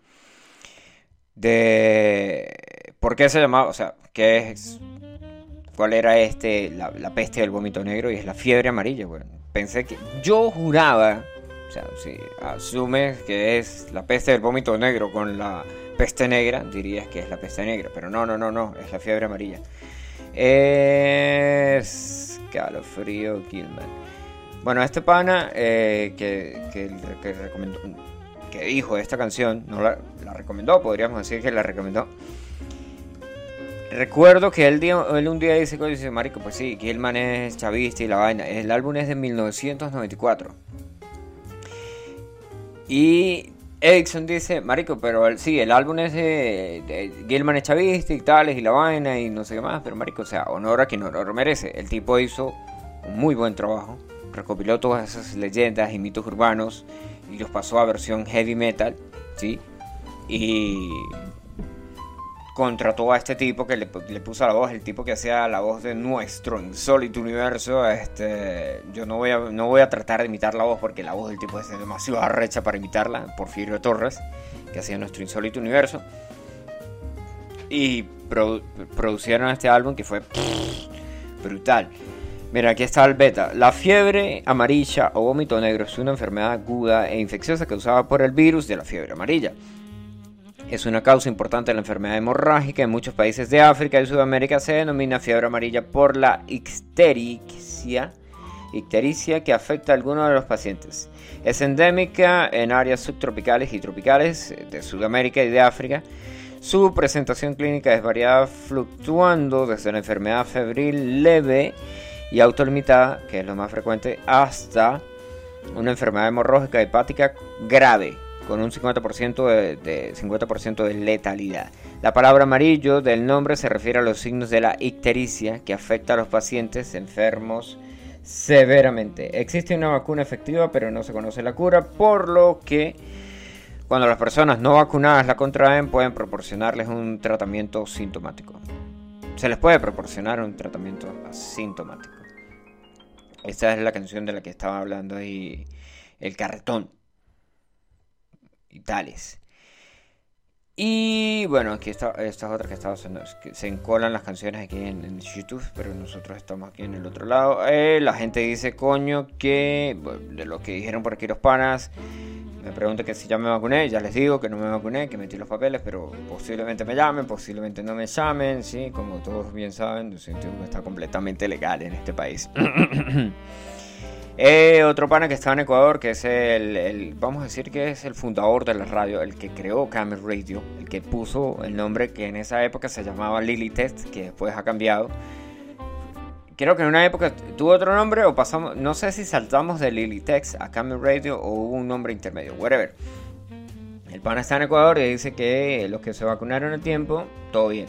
Speaker 1: de por qué se llamaba, o sea, qué es, cuál era este, la, la peste del vómito negro y es la fiebre amarilla, weón. Pensé que, yo juraba, o sea, si asumes que es la peste del vómito negro con la peste negra, dirías que es la peste negra, pero no, no, no, no, es la fiebre amarilla. Es calofrío Gilman. Bueno, este pana eh, que, que, que dijo esta canción, no la, la, recomendó, podríamos decir que la recomendó. Recuerdo que él, él un día dice, dice, marico, pues sí, Gilman es chavista y la vaina. El álbum es de 1994. Y Edison dice, marico, pero el, sí, el álbum es de, Gilman es y tales y la vaina y no sé qué más, pero marico, o sea, honor a quien honor merece. El tipo hizo un muy buen trabajo, recopiló todas esas leyendas y mitos urbanos y los pasó a versión heavy metal, ¿sí? Y contrató a este tipo que le, le, puso la voz, el tipo que hacía la voz de nuestro insólito universo. Este, yo no voy, a, no voy a tratar de imitar la voz porque la voz del tipo es demasiado arrecha para imitarla, Porfirio Torres, que hacía nuestro insólito universo. Y produ producieron este álbum que fue brutal. Mira, aquí está el beta. La fiebre amarilla o vómito negro es una enfermedad aguda e infecciosa causada por el virus de la fiebre amarilla. Es una causa importante de la enfermedad hemorrágica. En muchos países de África y Sudamérica se denomina fiebre amarilla por la ictericia, ictericia que afecta a algunos de los pacientes. Es endémica en áreas subtropicales y tropicales de Sudamérica y de África. Su presentación clínica es variada, fluctuando desde la enfermedad febril leve y autolimitada, que es lo más frecuente, hasta una enfermedad hemorrágica hepática grave, con un 50% de, de, 50 de letalidad. La palabra amarillo del nombre se refiere a los signos de la ictericia que afecta a los pacientes enfermos severamente. Existe una vacuna efectiva, pero no se conoce la cura, por lo que cuando las personas no vacunadas la contraen, pueden proporcionarles un tratamiento sintomático. Se les puede proporcionar un tratamiento asintomático. Esta es la canción de la que estaba hablando ahí, El Carretón y tales. Y bueno, aquí está, esta es otra que estaba haciendo, que se encolan las canciones aquí en, en, YouTube, pero nosotros estamos aquí en el otro lado. Eh, la gente dice, coño, que de lo que dijeron por aquí los panas, me preguntan que si ya me vacuné, ya les digo que no me vacuné, que metí los papeles, pero posiblemente me llamen, posiblemente no me llamen, sí, como todos bien saben, está completamente legal en este país. Eh, otro pana que estaba en Ecuador, que es el, vamos a decir que es el fundador de la radio, el que creó Camel Radio, el que puso el nombre que en esa época se llamaba Lily que después ha cambiado. Creo que en una época tuvo otro nombre o pasamos, no sé si saltamos de Lily Text a Camel Radio o hubo un nombre intermedio, whatever. El pana está en Ecuador y dice que los que se vacunaron a tiempo, todo bien.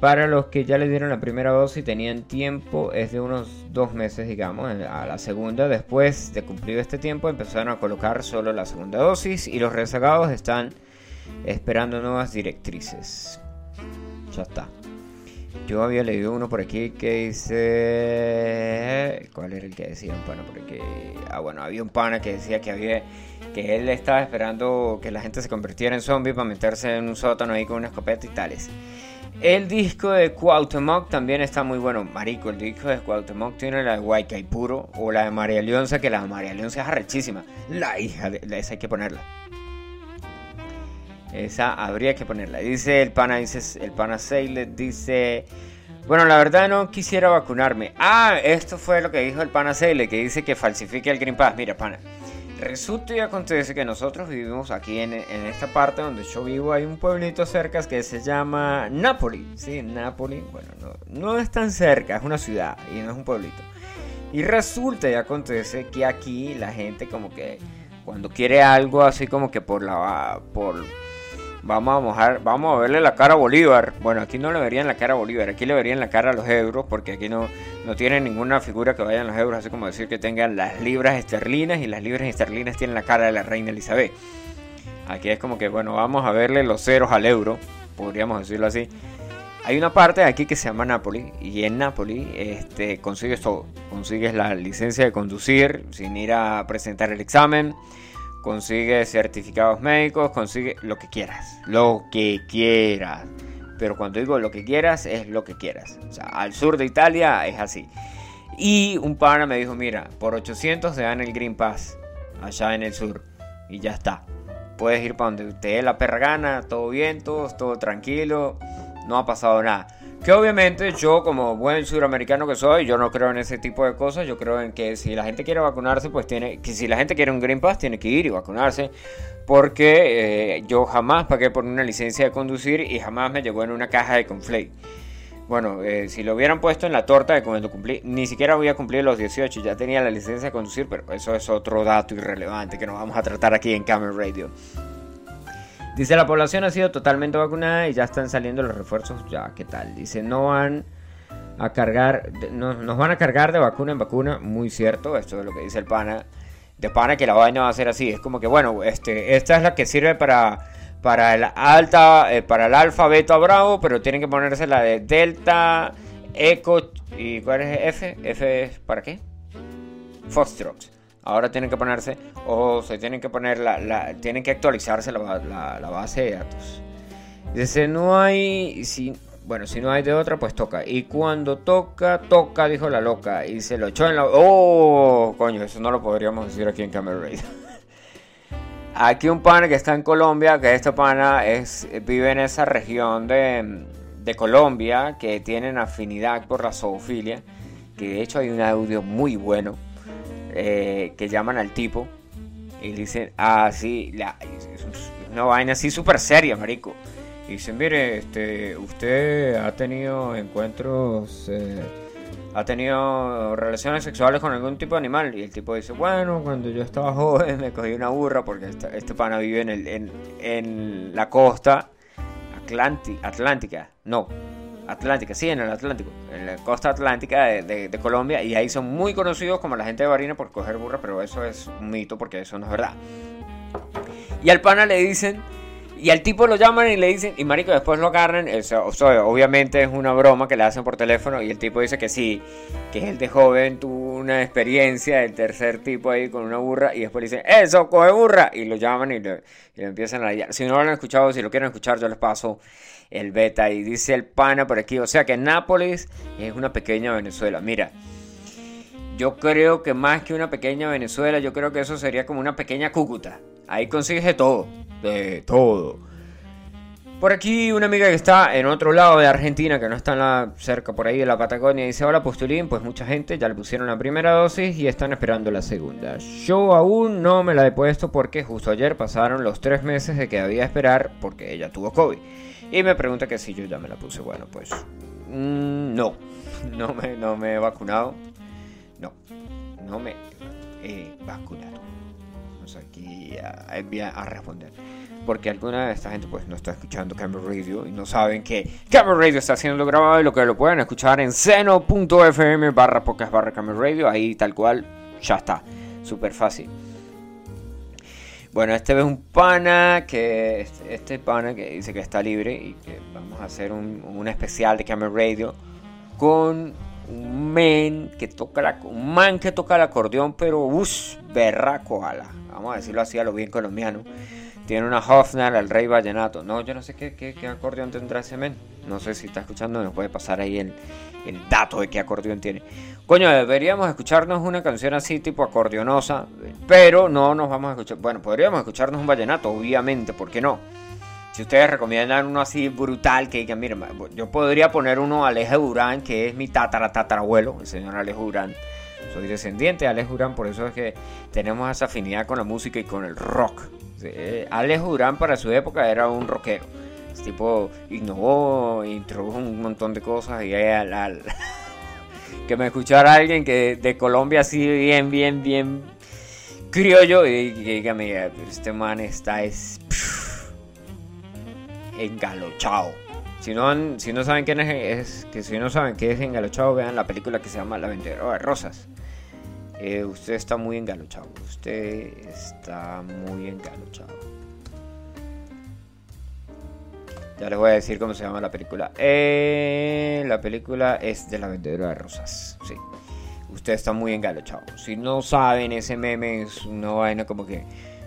Speaker 1: Para los que ya le dieron la primera dosis y tenían tiempo, es de unos dos meses, digamos, a la segunda. Después de cumplido este tiempo, empezaron a colocar solo la segunda dosis y los rezagados están esperando nuevas directrices. Ya está. Yo había leído uno por aquí que dice. ¿Cuál era el que decía un pana por aquí? Ah, bueno, había un pana que decía que había. Que él estaba esperando que la gente se convirtiera en zombie para meterse en un sótano ahí con una escopeta y tales. El disco de Cuauhtémoc también está muy bueno. Marico, el disco de Cuauhtémoc tiene la de Puro o la de María Leonza, que la de María Leonza es arrechísima. La hija esa hay que ponerla. Esa habría que ponerla. Dice el pana, dice el pana dice... Bueno, la verdad no quisiera vacunarme. Ah, esto fue lo que dijo el pana Seilet, que dice que falsifique el Green Pass. Mira, pana. Resulta y acontece que nosotros vivimos aquí en, en, esta parte donde yo vivo. Hay un pueblito cerca que se llama Napoli. Sí, Napoli. Bueno, no, no es tan cerca, es una ciudad y no es un pueblito. Y resulta y acontece que aquí la gente como que cuando quiere algo así como que por la... por Vamos a mojar, vamos a verle la cara a Bolívar. Bueno, aquí no le verían la cara a Bolívar, aquí le verían la cara a los euros, porque aquí no, no tienen ninguna figura que vayan los euros, así como decir que tengan las libras esterlinas y las libras esterlinas tienen la cara de la reina Elizabeth. Aquí es como que, bueno, vamos a verle los ceros al euro, podríamos decirlo así. Hay una parte de aquí que se llama Napoli y en Napoli este, consigues todo. Consigues la licencia de conducir sin ir a presentar el examen, consigues certificados médicos, consigues lo que quieras, lo que quieras. Pero cuando digo lo que quieras, es lo que quieras. O sea, al sur de Italia es así. Y un pana me dijo, mira, por 800 te dan el Green Pass allá en el sur. Y ya está. Puedes ir para donde te dé la perra gana, todo bien, todo, todo tranquilo no ha pasado nada. Que obviamente yo como buen suramericano que soy, yo no creo en ese tipo de cosas, yo creo en que si la gente quiere vacunarse, pues tiene, que si la gente quiere un Green Pass, tiene que ir y vacunarse, porque eh, yo jamás pagué por una licencia de conducir y jamás me llegó en una caja de conflate. Bueno, eh, si lo hubieran puesto en la torta de cuando cumplí, ni siquiera voy a cumplir los 18, ya tenía la licencia de conducir, pero eso es otro dato irrelevante que no vamos a tratar aquí en Camera Radio. Dice, la población ha sido totalmente vacunada y ya están saliendo los refuerzos. Ya, ¿qué tal? Dice, no van a cargar, no, nos van a cargar de vacuna en vacuna. Muy cierto, esto es lo que dice el pana. De pana que la vaina va a ser así. Es como que, bueno, este, esta es la que sirve para, para el alta, eh, para el alfa, beta, bravo, pero tienen que ponerse la de delta, eco, ¿y cuál es F? F es para qué? Foxtrot. Ahora tienen que ponerse, o se tienen que poner, la, tienen que actualizarse la, base de datos. Dice, no hay, si, bueno, si no hay de otra, pues toca. Y cuando toca, toca, dijo la loca. Y se lo echó en la... ¡Oh! Coño, eso no lo podríamos decir aquí en Camera Radio. Aquí un pana que está en Colombia, que este pana es, vive en esa región de, de Colombia, que tienen afinidad por la zoofilia. Que de hecho hay un audio muy bueno eh, que llaman al tipo y dicen, ah, sí, la, una vaina así súper seria, marico. Y dicen, mire, este, usted ha tenido encuentros, eh, ha tenido relaciones sexuales con algún tipo de animal. Y el tipo dice, bueno, cuando yo estaba joven me cogí una burra porque este, este pana vive en, el, en, en la costa atlántica. No, Atlántica, sí, en el Atlántico, en la costa atlántica de, Colombia, y ahí son muy conocidos como la gente de Barina por coger burra, pero eso es un mito porque eso no es verdad. Y al pana le dicen, y al tipo lo llaman y le dicen, y marico, después lo agarran, obviamente es una broma que le hacen por teléfono, y el tipo dice que sí, que él de joven tuvo una experiencia del tercer tipo ahí con una burra, y después le dicen, eso, coge burra, y lo llaman y, le, empiezan a... Si no lo han escuchado, si lo quieren escuchar, yo les paso el beta. Y dice el pana por aquí, o sea que Nápoles es una pequeña Venezuela. Mira, yo creo que más que una pequeña Venezuela, yo creo que eso sería como una pequeña Cúcuta. Ahí consigues de todo, de todo. Por aquí una amiga que está en otro lado de Argentina, que no está cerca por ahí de la Patagonia, dice, hola Postulín, pues mucha gente ya le pusieron la primera dosis y están esperando la segunda. Yo aún no me la he puesto porque justo ayer pasaron los tres meses de que había esperar porque ella tuvo COVID. Y me pregunta que si yo ya me la puse. Bueno, pues mm, no, no me, no me he vacunado. No, no me he vacunado. Vamos aquí a, a responder. Porque alguna de esta gente pues no está escuchando Camera Radio y no saben que Camera Radio está siendo grabado y lo que lo pueden escuchar en seno.fm barra pocas barra Camera Radio. Ahí tal cual, ya está. Súper fácil. Bueno, este es un pana que este, pana que dice que está libre y que vamos a hacer un, especial de Camera Radio con un man que toca la, un man que toca el acordeón, pero uff, berraco ala. Vamos a decirlo así a lo bien colombiano. Tiene una Hofner, el rey vallenato. No, yo no sé qué, qué, acordeón tendrá ese men. No sé si está escuchando, nos puede pasar ahí el, el dato de qué acordeón tiene. Coño, deberíamos escucharnos una canción así tipo acordeonosa, pero no nos vamos a escuchar. Bueno, podríamos escucharnos un vallenato, obviamente, ¿por qué no? Si ustedes recomiendan uno así brutal, que digan, miren, yo podría poner uno Alejo Durán, que es mi tatara tatarabuelo, el señor Alejo Durán. Soy descendiente de Alejo Durán, por eso es que tenemos esa afinidad con la música y con el rock. Alejo Durán para su época era un rockero. Es tipo innovó, introdujo un montón de cosas y que me escuchara alguien que de Colombia así bien, bien, bien criollo y mira, este man está es engalochado. Si no, si no saben quién es, que si no saben qué es engalochado, vean la película que se llama La Vendedora de Rosas. Eh, usted está muy engalochado. Usted está muy engalochado. Ya les voy a decir cómo se llama la película. Eh, la película es de la vendedora de rosas. Sí. Usted está muy engalochado. Si no saben, ese meme es como que.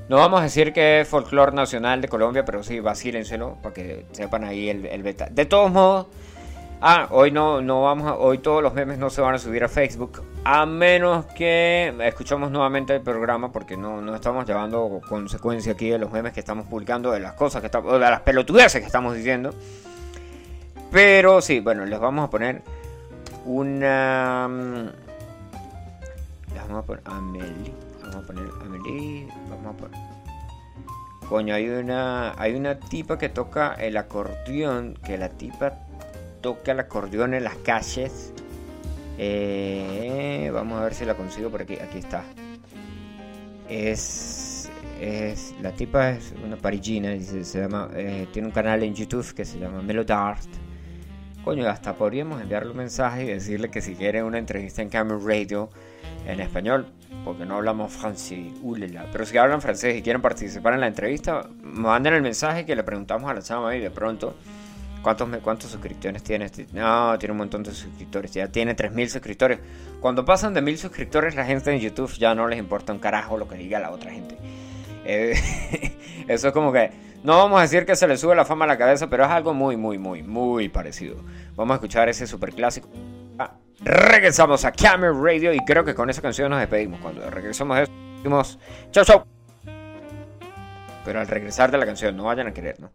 Speaker 1: No vamos a decir que es folclore nacional de Colombia, pero sí, vacílenselo para que sepan ahí el beta. De todos modos, ah, hoy no, no vamos a, hoy todos los memes no se van a subir a Facebook, a menos que escuchemos nuevamente el programa, porque no, no estamos llevando consecuencia aquí de los memes que estamos publicando, de las cosas que estamos, de las pelotudeces que estamos diciendo. Pero sí, bueno, les vamos a poner una. mm, Les vamos a poner Amelie. Vamos a poner Amelie. Vamos a poner. Coño, hay una. Hay una tipa que toca el acordeón. Que la tipa toca el acordeón en las calles. Eh, vamos a ver si la consigo por aquí. Aquí está. Es. Es. La tipa es una parigina. Dice, se llama. eh, tiene un canal en YouTube que se llama Melodart. Coño, hasta podríamos enviarle un mensaje y decirle que si quiere una entrevista en Camel Radio en español, porque no hablamos francés, ulela. Pero si hablan francés y quieren participar en la entrevista, manden el mensaje que le preguntamos a la chama y de pronto, ¿cuántos, cuántos suscriptores tiene? No, tiene un montón de suscriptores, ya tiene 3.000 suscriptores. Cuando pasan de 1.000 suscriptores, la gente en YouTube ya no les importa un carajo lo que diga la otra gente. Eh, eso es como que no vamos a decir que se le sube la fama a la cabeza, pero es algo muy, muy, muy, muy parecido. Vamos a escuchar ese super clásico. Ah, regresamos a Camera Radio y creo que con esa canción nos despedimos. Cuando regresemos de eso, decimos chau, chau. Pero al regresar de la canción, no vayan a querer, ¿no?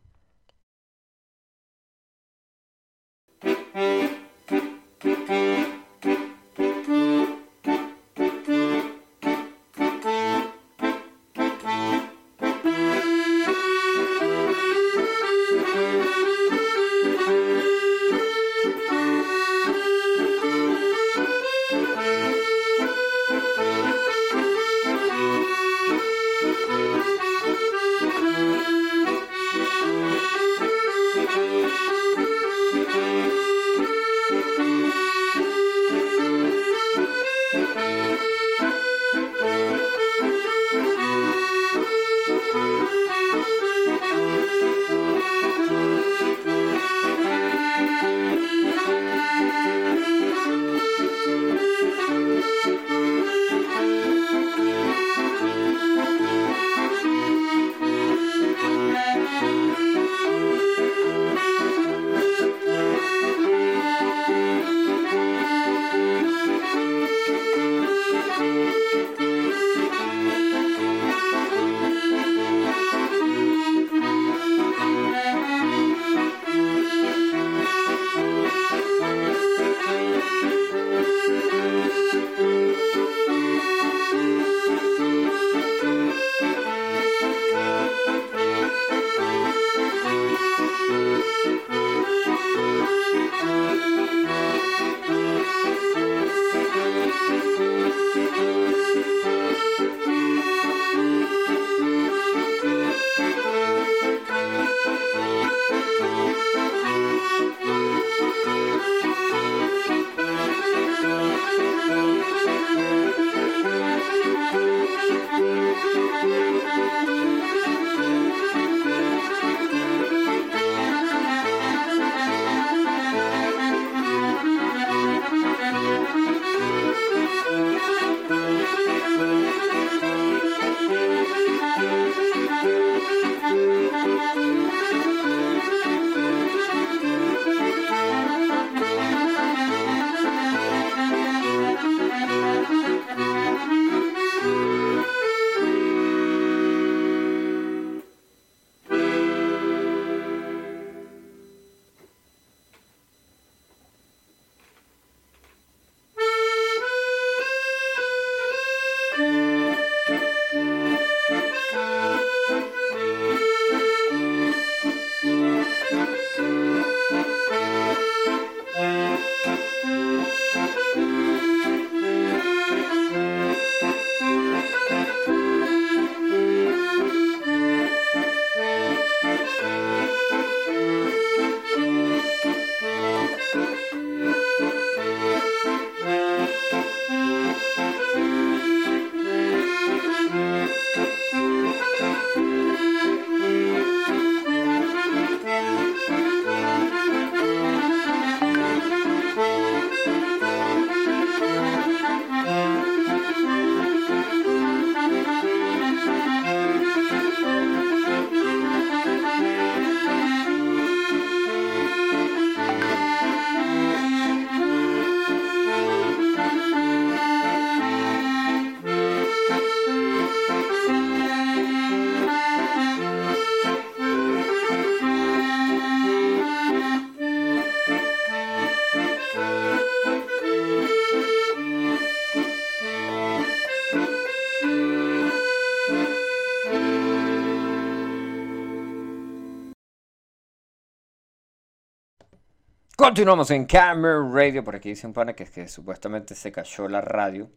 Speaker 1: Continuamos en Camera Radio. Por aquí dice un pana que, es que supuestamente se cayó la radio.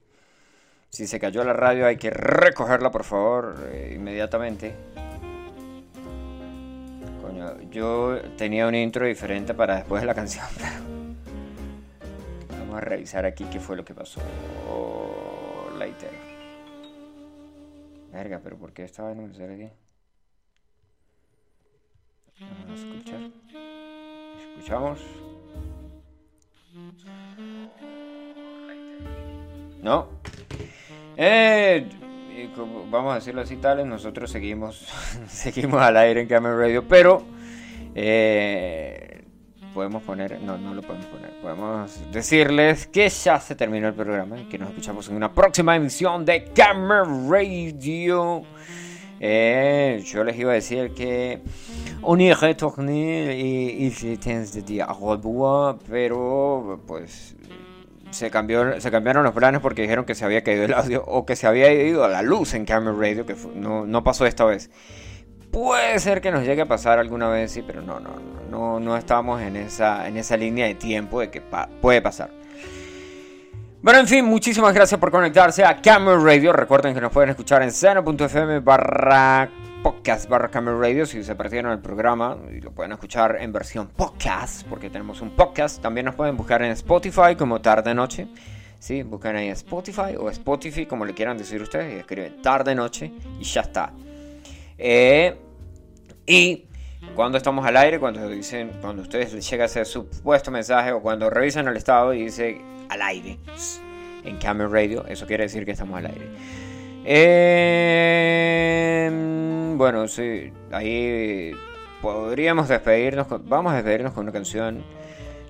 Speaker 1: Si se cayó la radio hay que recogerla, por favor, eh, inmediatamente. Coño, yo tenía un intro diferente para después de la canción, Vamos a revisar aquí qué fue lo que pasó. later. Verga, pero ¿por qué estaba en un aquí? Vamos a escuchar. Escuchamos. ¿No? Eh, vamos a decirlo así, tales, nosotros seguimos, seguimos al aire en Camera Radio, pero eh, podemos poner, no, no lo podemos poner, podemos decirles que ya se terminó el programa y que nos escuchamos en una próxima emisión de Camera Radio. Eh, yo les iba a decir que on irait retourner y, y de dire pero pues se, cambió, se cambiaron los planes porque dijeron que se había caído el audio o que se había ido a la luz en Camera Radio, que no, no, pasó esta vez. Puede ser que nos llegue a pasar alguna vez, sí, pero no, no, no, no estamos en esa, en esa línea de tiempo de que puede pasar. Bueno, en fin, muchísimas gracias por conectarse a Camera Radio. Recuerden que nos pueden escuchar en seno.fm barra podcast barra Camera Radio si se perdieron el programa y lo pueden escuchar en versión podcast porque tenemos un podcast. También nos pueden buscar en Spotify como tarde noche. Sí, buscan ahí Spotify o Spotify como le quieran decir ustedes y escriben tarde noche y ya está. Eh, y cuando estamos al aire, cuando dicen, cuando ustedes les llega ese supuesto mensaje o cuando revisan el estado y dice al aire en Camera Radio, eso quiere decir que estamos al aire. Eh, bueno, sí, ahí podríamos despedirnos. vamos a despedirnos con una canción.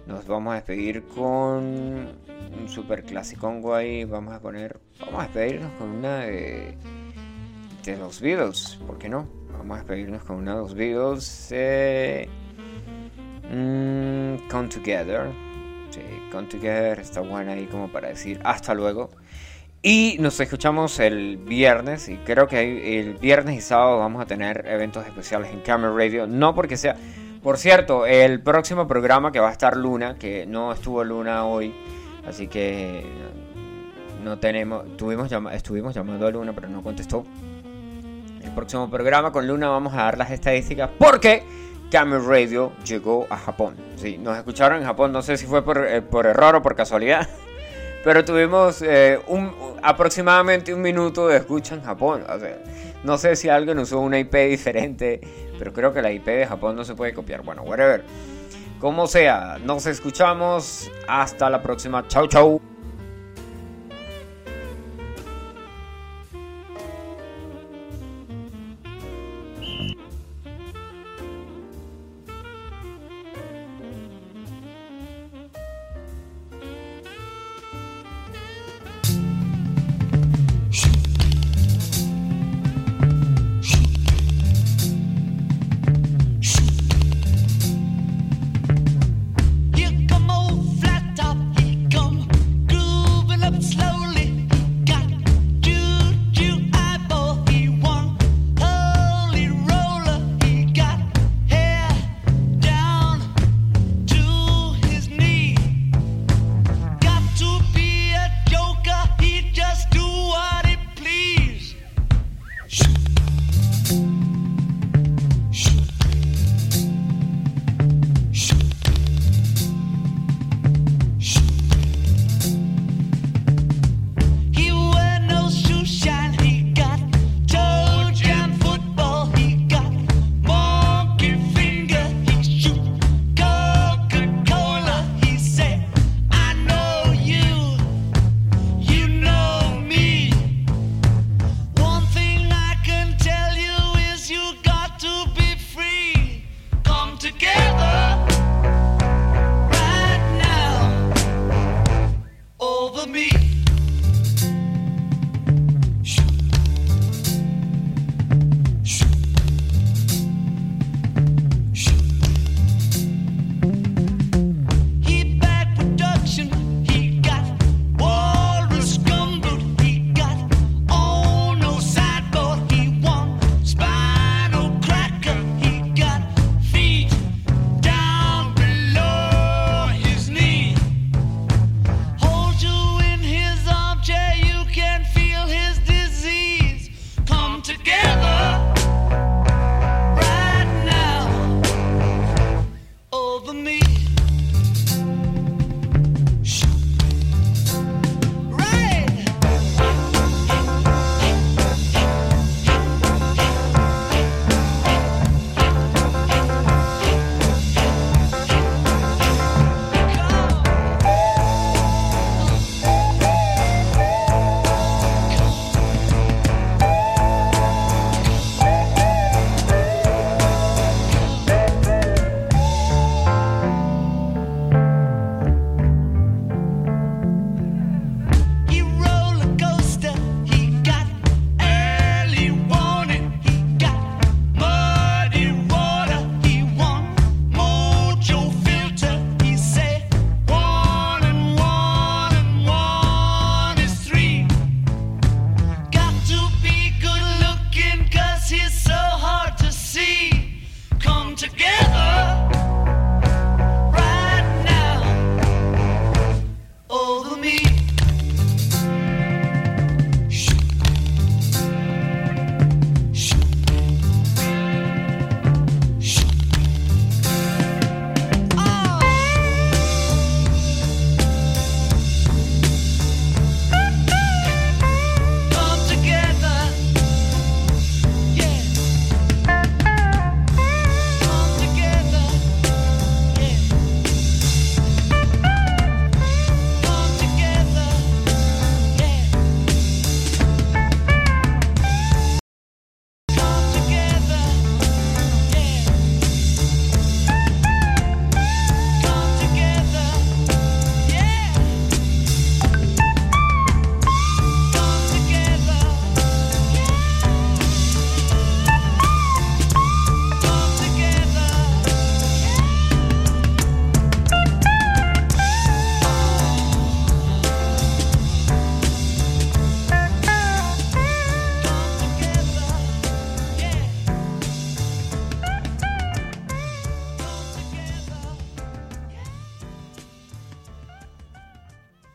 Speaker 1: Nos vamos a despedir con un super clásico ahí. Vamos a poner. Vamos a despedirnos con una de, de los Beatles. ¿Por qué no? Vamos a despedirnos con una de los Beatles. Eh, mm, come Together. Sí, Come Together está buena ahí como para decir hasta luego. Y nos escuchamos el viernes, y creo que el viernes y sábado vamos a tener eventos especiales en Camera Radio. No porque sea. Por cierto, el próximo programa que va a estar Luna, que no estuvo Luna hoy, así que no tenemos. Tuvimos, estuvimos llamando a Luna, pero no contestó. El próximo programa con Luna vamos a dar las estadísticas porque Camera Radio llegó a Japón. Sí, nos escucharon en Japón, no sé si fue por, eh, por error o por casualidad. Pero tuvimos eh, un, aproximadamente un minuto de escucha en Japón. No sé si alguien usó una IP diferente, pero creo que la IP de Japón no se puede copiar. Bueno, whatever. Como sea, nos escuchamos. Hasta la próxima. Chau, chau.